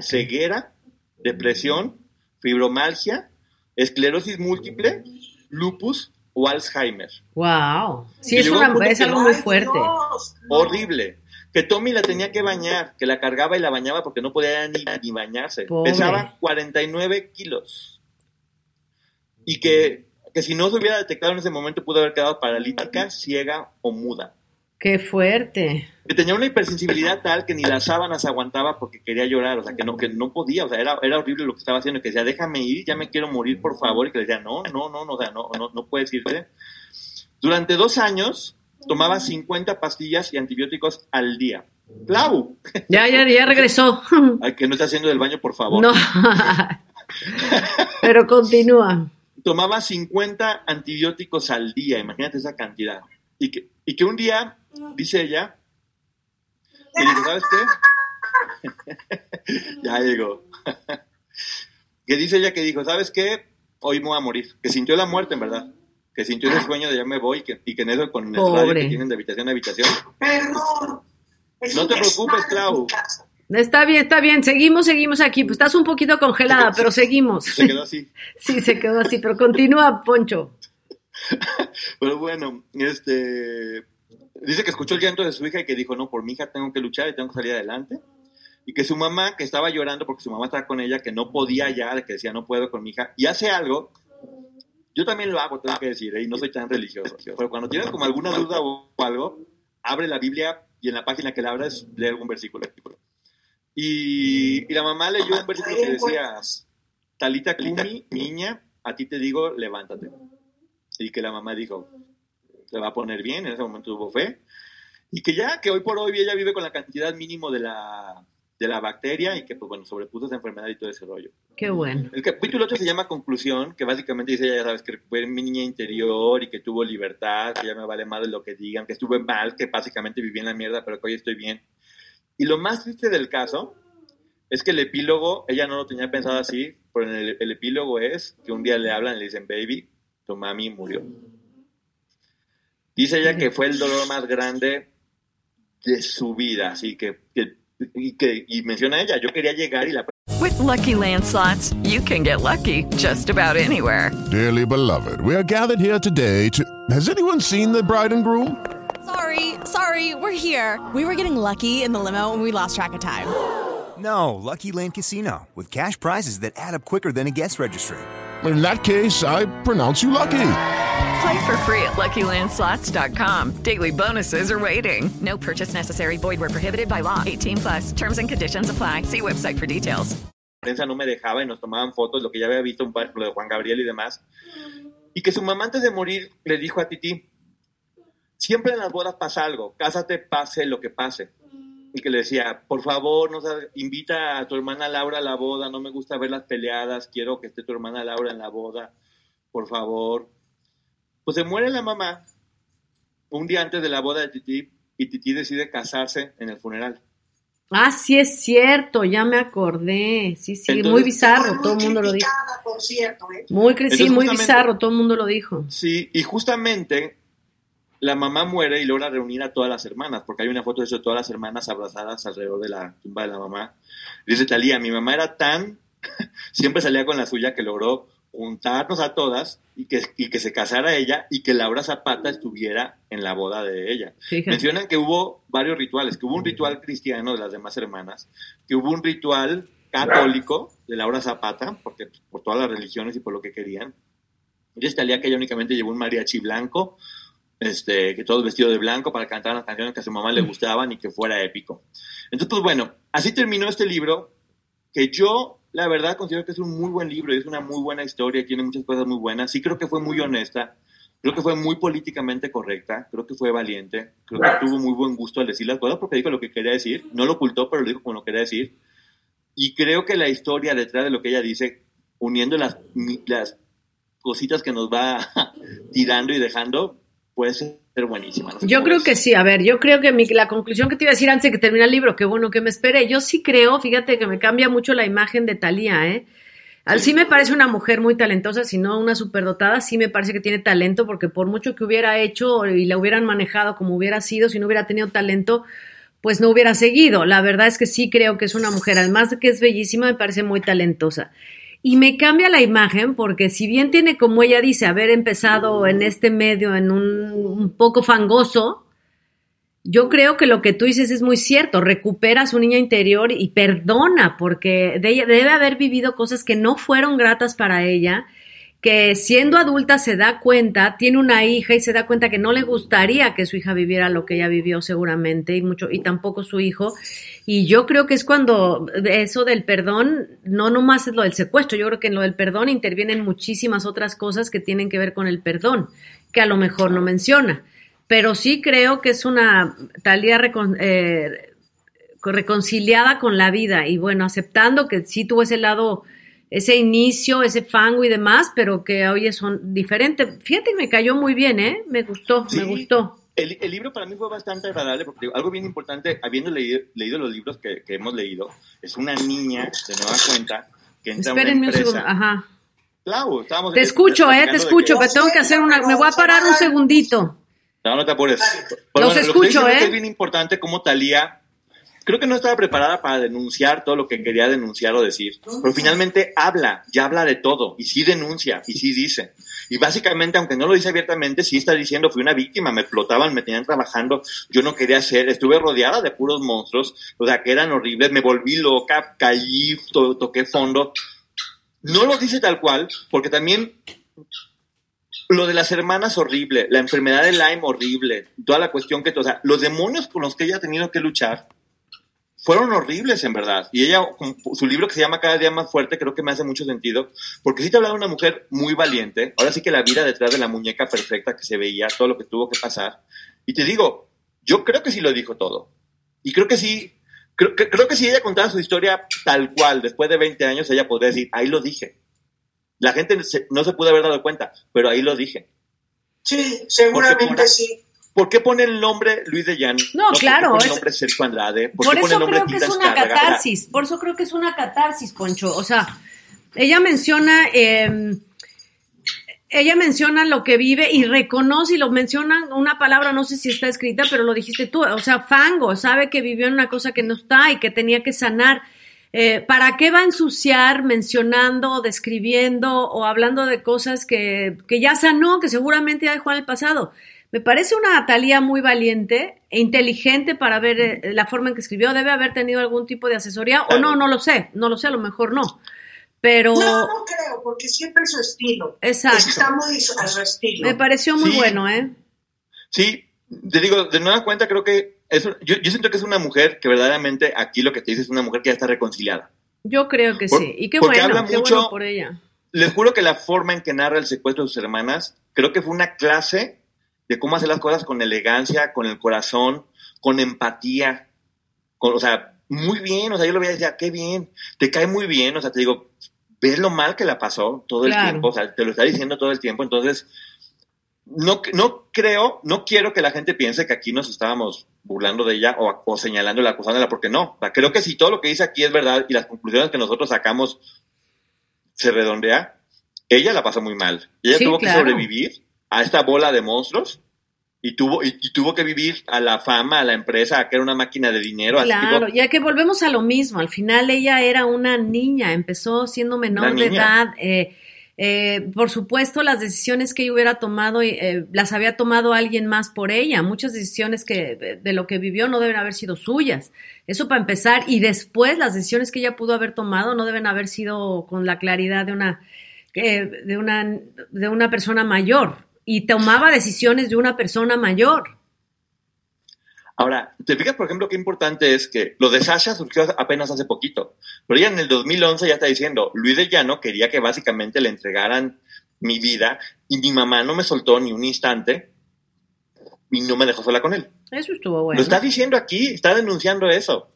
ceguera, depresión, fibromalgia, esclerosis múltiple, lupus o Alzheimer. Wow. Sí, es, una, es algo muy fuerte. Horrible que Tommy la tenía que bañar, que la cargaba y la bañaba porque no podía ni, ni bañarse. Pesaba 49 kilos. Y que, que si no se hubiera detectado en ese momento pudo haber quedado paralítica, ciega o muda. Qué fuerte. Que tenía una hipersensibilidad tal que ni las sábanas aguantaba porque quería llorar, o sea, que no, que no podía, o sea, era, era horrible lo que estaba haciendo, que decía, déjame ir, ya me quiero morir, por favor, y que le decía, no, no, no, no, o sea, no, no, no puedes irte. Durante dos años, tomaba 50 pastillas y antibióticos al día. ¡Clau! Ya, ya, ya regresó. Ay, que no está haciendo del baño, por favor. No. Pero continúa. Tomaba 50 antibióticos al día, imagínate esa cantidad. Y que, y que un día, dice ella, y dijo, ¿sabes qué? ya llegó. que dice ella que dijo, ¿sabes qué? Hoy me voy a morir. Que sintió la muerte, en verdad que sintió ese sueño de ya me voy que, y que en eso con el radio que tienen de habitación a habitación. Perdón. No te preocupes, Clau. Está bien, está bien. Seguimos, seguimos aquí. Pues estás un poquito congelada, pero seguimos. Se quedó así. sí, se quedó así, pero continúa, Poncho. pero bueno, este dice que escuchó el llanto de su hija y que dijo, no, por mi hija tengo que luchar y tengo que salir adelante. Y que su mamá, que estaba llorando porque su mamá estaba con ella, que no podía ya, que decía, no puedo con mi hija, y hace algo yo también lo hago, tengo que decir, ¿eh? y no soy tan religioso. Pero cuando tienes como alguna duda o algo, abre la Biblia y en la página que la abras, lee algún versículo. Y, y la mamá leyó un versículo que decía, Talita Kumi, niña, a ti te digo, levántate. Y que la mamá dijo, te va a poner bien, en ese momento tuvo fe. Y que ya, que hoy por hoy ella vive con la cantidad mínimo de la, de la bacteria y que, pues bueno, sobrepuso esa enfermedad y todo ese rollo. Qué bueno. El capítulo 8 se llama Conclusión, que básicamente dice, ya sabes, que fue mi niña interior y que tuvo libertad, que ya me vale más de lo que digan, que estuve mal, que básicamente viví en la mierda, pero que hoy estoy bien. Y lo más triste del caso es que el epílogo, ella no lo tenía pensado así, pero el, el epílogo es que un día le hablan y le dicen, baby, tu mami murió. Dice ella que fue el dolor más grande de su vida, así que, que y, que, y menciona ella, yo quería llegar y la With Lucky Land slots, you can get lucky just about anywhere. Dearly beloved, we are gathered here today to. Has anyone seen the bride and groom? Sorry, sorry, we're here. We were getting lucky in the limo and we lost track of time. No, Lucky Land Casino, with cash prizes that add up quicker than a guest registry. In that case, I pronounce you lucky. Play for free at LuckyLandSlots.com. Daily bonuses are waiting. No purchase necessary. Void where prohibited by law. 18 plus. Terms and conditions apply. See website for details. La prensa no me dejaba y nos tomaban fotos, lo que ya había visto, un par- lo de Juan Gabriel y demás. Y que su mamá antes de morir le dijo a Titi, siempre en las bodas pasa algo, cásate, pase lo que pase. Y que le decía, por favor, no sabes, invita a tu hermana Laura a la boda, no me gusta ver las peleadas, quiero que esté tu hermana Laura en la boda, por favor. Pues se muere la mamá un día antes de la boda de Titi y Titi decide casarse en el funeral. Ah, sí es cierto, ya me acordé. Sí, sí, Entonces, muy bizarro, muy todo el mundo lo dijo. por cierto, ¿eh? Muy, sí, Entonces, muy bizarro, todo el mundo lo dijo. Sí, y justamente la mamá muere y logra reunir a todas las hermanas, porque hay una foto de eso de todas las hermanas abrazadas alrededor de la tumba de la mamá. Dice Talía, mi mamá era tan, siempre salía con la suya que logró juntarnos a todas y que, y que se casara ella y que Laura Zapata estuviera en la boda de ella. Fíjate. Mencionan que hubo varios rituales, que hubo un ritual cristiano de las demás hermanas, que hubo un ritual católico de Laura Zapata, porque por todas las religiones y por lo que querían. Dice Talía que ella únicamente llevó un mariachi blanco, este, que todos vestidos de blanco para cantar las canciones que a su mamá le gustaban y que fuera épico. Entonces, pues bueno, así terminó este libro, que yo, la verdad, considero que es un muy buen libro, y es una muy buena historia, tiene muchas cosas muy buenas. Sí creo que fue muy honesta, creo que fue muy políticamente correcta, creo que fue valiente, creo que tuvo muy buen gusto al decir las cosas porque dijo lo que quería decir, no lo ocultó, pero lo dijo como lo quería decir. Y creo que la historia detrás de lo que ella dice, uniendo las, las cositas que nos va tirando y dejando, puede ser buenísima. No sé Yo creo que sí, a ver, yo creo que mi- la conclusión que te iba a decir antes de que termine el libro, que bueno que me esperé, yo sí creo, fíjate que me cambia mucho la imagen de Talía, ¿eh? Al sí me parece una mujer muy talentosa, si no una superdotada, sí me parece que tiene talento, porque por mucho que hubiera hecho y la hubieran manejado como hubiera sido, si no hubiera tenido talento, pues no hubiera seguido. La verdad es que sí creo que es una mujer, además de que es bellísima, me parece muy talentosa. Y me cambia la imagen porque si bien tiene, como ella dice, haber empezado en este medio en un, un poco fangoso, yo creo que lo que tú dices es muy cierto, recupera a su niña interior y perdona, porque de debe haber vivido cosas que no fueron gratas para ella, que siendo adulta se da cuenta, tiene una hija y se da cuenta que no le gustaría que su hija viviera lo que ella vivió seguramente y mucho y tampoco su hijo. Y yo creo que es cuando eso del perdón no nomás es lo del secuestro, yo creo que en lo del perdón intervienen muchísimas otras cosas que tienen que ver con el perdón, que a lo mejor no menciona pero sí creo que es una Talía recon- eh, reconciliada con la vida y bueno, aceptando que sí tuvo ese lado, ese inicio, ese fango y demás, pero que hoy son diferentes. Fíjate que me cayó muy bien, ¿eh? Me gustó, Sí. me gustó. El, el libro para mí fue bastante agradable porque digo, algo bien importante, habiendo leído, leído los libros que, que hemos leído, es una niña de nueva cuenta que entra a una Espérenme un empresa. segundo, ajá. Claro, estábamos Te escucho, ¿eh? Te escucho, que- pero tengo que hacer una, me voy a parar un segundito. No, no te apures. Los lo que escucho, diciendo es ¿eh? que Es bien importante cómo Talía, creo que no estaba preparada para denunciar todo lo que quería denunciar o decir, pero finalmente habla, ya habla de todo, y sí denuncia, y sí dice. Y básicamente, aunque no lo dice abiertamente, sí está diciendo, fui una víctima, me explotaban, me tenían trabajando, yo no quería hacer, estuve rodeada de puros monstruos, o sea, que eran horribles, me volví loca, caí, to- toqué fondo. No lo dice tal cual, porque también lo de las hermanas horrible, la enfermedad de Lyme horrible, toda la cuestión que, o sea, los demonios con los que ella ha tenido que luchar fueron horribles en verdad. Y ella, su libro que se llama Cada día más fuerte, creo que me hace mucho sentido, porque sí te habla de una mujer muy valiente, ahora sí que la vida detrás de la muñeca perfecta que se veía, todo lo que tuvo que pasar. Y te digo, yo creo que sí lo dijo todo. Y creo que sí, creo que, creo que si ella contara su historia tal cual, después de 20 años, ella podría decir, ahí lo dije. La gente no se pudo haber dado cuenta, pero ahí lo dije. Sí, seguramente sí. ¿Por qué pone el nombre Luis de Llano? No, claro, ¿Por qué pone es- el nombre Sergio Andrade? ¿Por, Por qué pone eso el nombre creo que es una catarsis, por eso creo que es una catarsis, Poncho. O sea, ella menciona, eh, ella menciona lo que vive y reconoce y lo menciona una palabra, no sé si está escrita, pero lo dijiste tú, o sea, fango, sabe que vivió en una cosa que no está y que tenía que sanar. eh, ¿para qué va a ensuciar mencionando, describiendo o hablando de cosas que, que ya sanó, que seguramente ya dejó en el pasado? Me parece una Talía muy valiente e inteligente para ver eh, la forma en que escribió. Debe haber tenido algún tipo de asesoría o no, no lo sé, no lo sé, a lo mejor no. Pero No, no creo, porque siempre es su estilo. Exacto. Está muy a su estilo. me pareció muy Sí. bueno, ¿eh? Sí, te digo, de nueva cuenta creo que es, yo, yo siento que es una mujer que verdaderamente aquí lo que te dice es una mujer que ya está reconciliada. Yo creo que Por- sí. Y qué porque bueno, habla qué mucho- bueno por ella. Les juro que la forma en que narra el secuestro de sus hermanas, creo que fue una clase de cómo hacer las cosas con elegancia, con el corazón, con empatía. Con, o sea, muy bien, o sea, yo lo veía y decía, qué bien, te cae muy bien, o sea, te digo, ves lo mal que la pasó todo el Claro. tiempo, o sea, te lo está diciendo todo el tiempo, entonces, no, no creo, no quiero que la gente piense que aquí nos estábamos burlando de ella o, o señalándola, acusándola, porque no, o sea, creo que si todo lo que dice aquí es verdad y las conclusiones que nosotros sacamos se redondea, ella la pasó muy mal. Ella Sí, tuvo que claro. sobrevivir a esta bola de monstruos y tuvo, y, y tuvo que vivir a la fama, a la empresa, a que era una máquina de dinero. así Claro, tipo, ya que volvemos a lo mismo, al final ella era una niña, empezó siendo menor de edad. eh, eh, por supuesto, las decisiones que ella hubiera tomado, eh, las había tomado alguien más por ella. Muchas decisiones que de, de lo que vivió no deben haber sido suyas. Eso para empezar. Y después, las decisiones que ella pudo haber tomado no deben haber sido con la claridad de una, eh, de una, de una persona mayor. Y tomaba decisiones de una persona mayor. Ahora, te fijas, por ejemplo, qué importante es que lo de Sasha surgió apenas hace poquito, pero ella en el 2011 ya está diciendo, Luis de Llano quería que básicamente le entregaran mi vida y mi mamá no me soltó ni un instante y no me dejó sola con él. Eso estuvo bueno. Lo está diciendo aquí, está denunciando eso.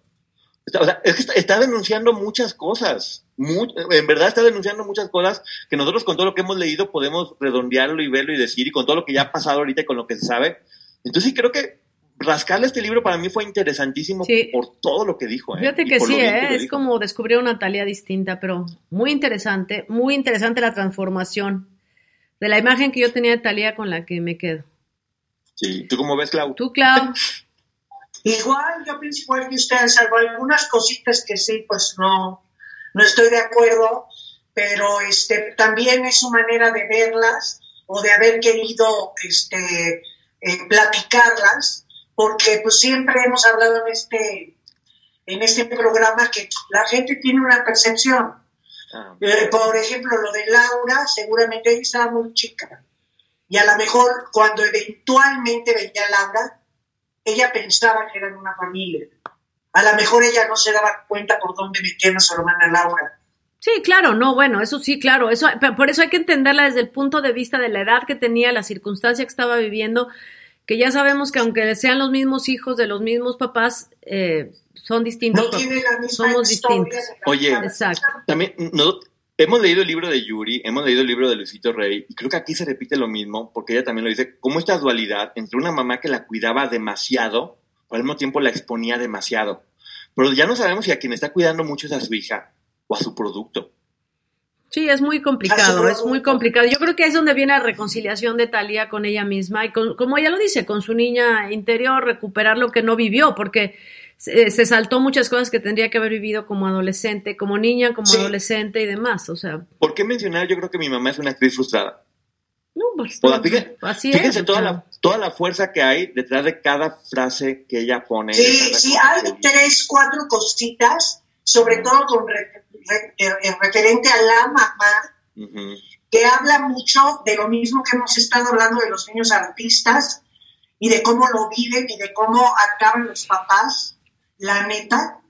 O sea, es que está, está denunciando muchas cosas. En verdad está denunciando muchas cosas que nosotros con todo lo que hemos leído podemos redondearlo y verlo y decir, y con todo lo que ya ha pasado ahorita y con lo que se sabe. Entonces sí creo que rascarle este libro para mí fue interesantísimo Sí. por todo lo que dijo. ¿eh? Fíjate que sí, que ¿eh? lo es dijo. como descubrir una Talía distinta, pero muy interesante, muy interesante la transformación de la imagen que yo tenía de Talía con la que me quedo. Sí, ¿tú cómo ves, Clau? Tú, Clau, Igual, yo pienso igual que ustedes, salvo algunas cositas que sí, pues no, no estoy de acuerdo, pero este también es su manera de verlas o de haber querido este eh, platicarlas, porque pues siempre hemos hablado en este en este programa que la gente tiene una percepción. Ah, Eh, por ejemplo, lo de Laura, seguramente ella estaba muy chica. Y a lo mejor cuando eventualmente veía a Laura, ella pensaba que eran una familia. A lo mejor ella no se daba cuenta por dónde metía a su hermana Laura. Sí, claro, no, bueno, eso sí, claro, eso, pero por eso hay que entenderla desde el punto de vista de la edad que tenía, la circunstancia que estaba viviendo, que ya sabemos que aunque sean los mismos hijos de los mismos papás, eh, son distintos. No tiene la misma Somos historia distintos. Oye, Exacto. También no, hemos leído el libro de Yuri, hemos leído el libro de Luisito Rey, y creo que aquí se repite lo mismo, porque ella también lo dice, como esta dualidad entre una mamá que la cuidaba demasiado, pero al mismo tiempo la exponía demasiado. Pero ya no sabemos si a quien está cuidando mucho es a su hija o a su producto. Sí, es muy complicado, es muy complicado. Yo creo que es donde viene la reconciliación de Talía con ella misma y con, como ella lo dice, con su niña interior, recuperar lo que no vivió, porque se, se saltó muchas cosas que tendría que haber vivido como adolescente, como niña, como Sí. adolescente y demás. O sea, ¿Por qué mencionar? Yo creo que mi mamá es una actriz frustrada. no, pues O sea, fíjense, así fíjense es. toda, la, toda la fuerza que hay detrás de cada frase que ella pone. Sí, sí, hay tres, cuatro cositas, sobre todo con re- re- eh, referente a la mamá, que habla mucho de lo mismo que hemos estado hablando de los niños artistas y de cómo lo viven y de cómo acaban los papás, la neta,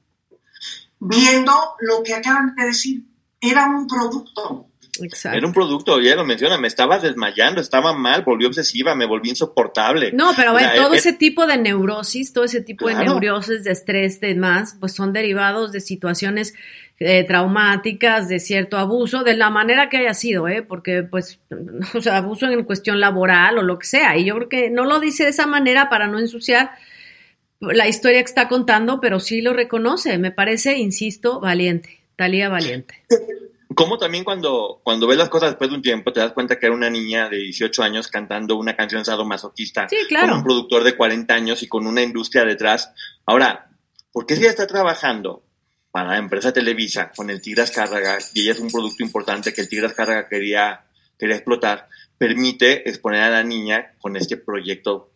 viendo lo que acaban de decir, era un producto. Exacto. Era un producto, ella lo menciona, me estaba desmayando, estaba mal, volví obsesiva, me volví insoportable. No, pero a ver, todo eh, ese tipo de neurosis, todo ese tipo de neurosis, de estrés, demás, pues son derivados de situaciones eh, traumáticas, de cierto abuso, de la manera que haya sido, ¿eh? Porque, pues, o sea, abuso en cuestión laboral o lo que sea. Y yo creo que no lo dice de esa manera para no ensuciar la historia que está contando, pero sí lo reconoce. Me parece, insisto, valiente. Talía valiente. Como también cuando, cuando ves las cosas después de un tiempo te das cuenta que era una niña de 18 años cantando una canción sadomasoquista Sí, claro. con un productor de 40 años y con una industria detrás. Ahora, ¿por qué si ella está trabajando para la empresa Televisa con el Tigre Azcárraga, y ella es un producto importante que el Tigre Azcárraga quería, quería explotar, permite exponer a la niña con este proyecto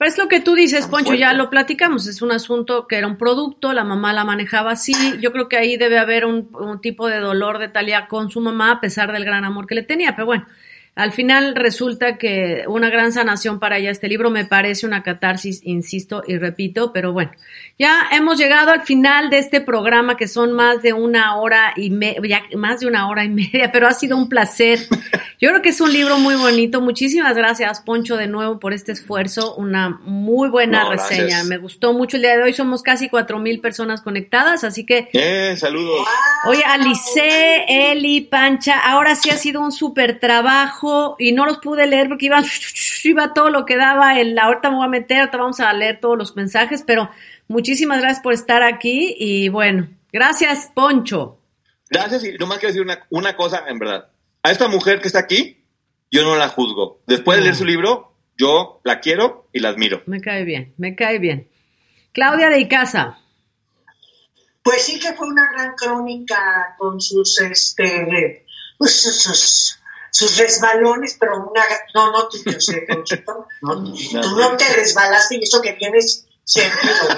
es lo que tú dices, Poncho, ya lo platicamos, es un asunto que era un producto, la mamá la manejaba así, yo creo que ahí debe haber un, un tipo de dolor de Talía con su mamá a pesar del gran amor que le tenía, pero bueno, al final resulta que una gran sanación para ella este libro me parece una catarsis, insisto y repito, pero bueno, ya hemos llegado al final de este programa que son más de una hora y media, más de una hora y media, pero ha sido un placer. Yo creo que es un libro muy bonito. Muchísimas gracias, Poncho, de nuevo por este esfuerzo. Una muy buena No, gracias. reseña. Me gustó mucho el día de hoy. Somos casi cuatro mil personas conectadas, así que Eh, saludos. Oye, Alice, Eli, Pancha, ahora sí ha sido un súper trabajo y no los pude leer porque iba, iba todo lo que daba. El, ahorita me voy a meter, ahorita vamos a leer todos los mensajes, pero muchísimas gracias por estar aquí y bueno, gracias, Poncho. Gracias y nomás quiero decir una, una cosa, en verdad. A esta mujer que está aquí, yo no la juzgo. Después de leer su libro, yo la quiero y la admiro. Me cae bien, me cae bien. Claudia de Icaza. Pues sí que fue una gran crónica con sus, este, pues, sus, sus, sus resbalones, pero una, no, no tú, yo sé, Conchito, no, tú no te resbalaste y eso que tienes sentido,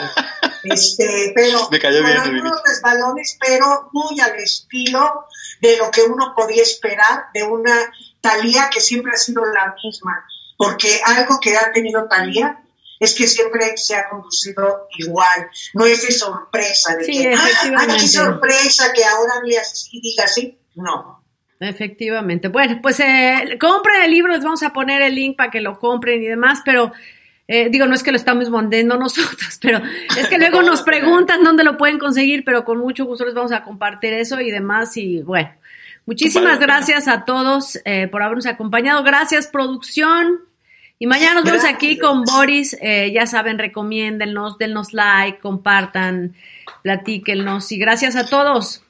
este, pero Me cayó bien, algunos resbalones, pero muy al estilo de lo que uno podía esperar de una Talía que siempre ha sido la misma, porque algo que ha tenido Talía es que siempre se ha conducido igual, no es de sorpresa, de Sí, que, ¡ah, ay, efectivamente. qué sorpresa que ahora hable así, diga así, no. Efectivamente. Bueno, pues eh, compren el libro, les vamos a poner el link para que lo compren y demás, pero eh, digo, no es que lo estamos vendiendo nosotros, pero es que luego nos preguntan dónde lo pueden conseguir, pero con mucho gusto les vamos a compartir eso y demás. Y bueno, muchísimas gracias a todos eh, por habernos acompañado. Gracias, producción. Y mañana nos vemos aquí con Boris. Eh, ya saben, recomiéndennos, dennos like, compartan, platíquennos. Y gracias a todos.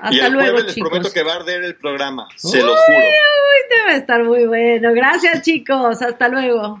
Hasta y el luego, les chicos. prometo que va a arder el programa. Se lo Uy, juro. uy, debe estar muy bueno. Gracias, chicos. Hasta luego.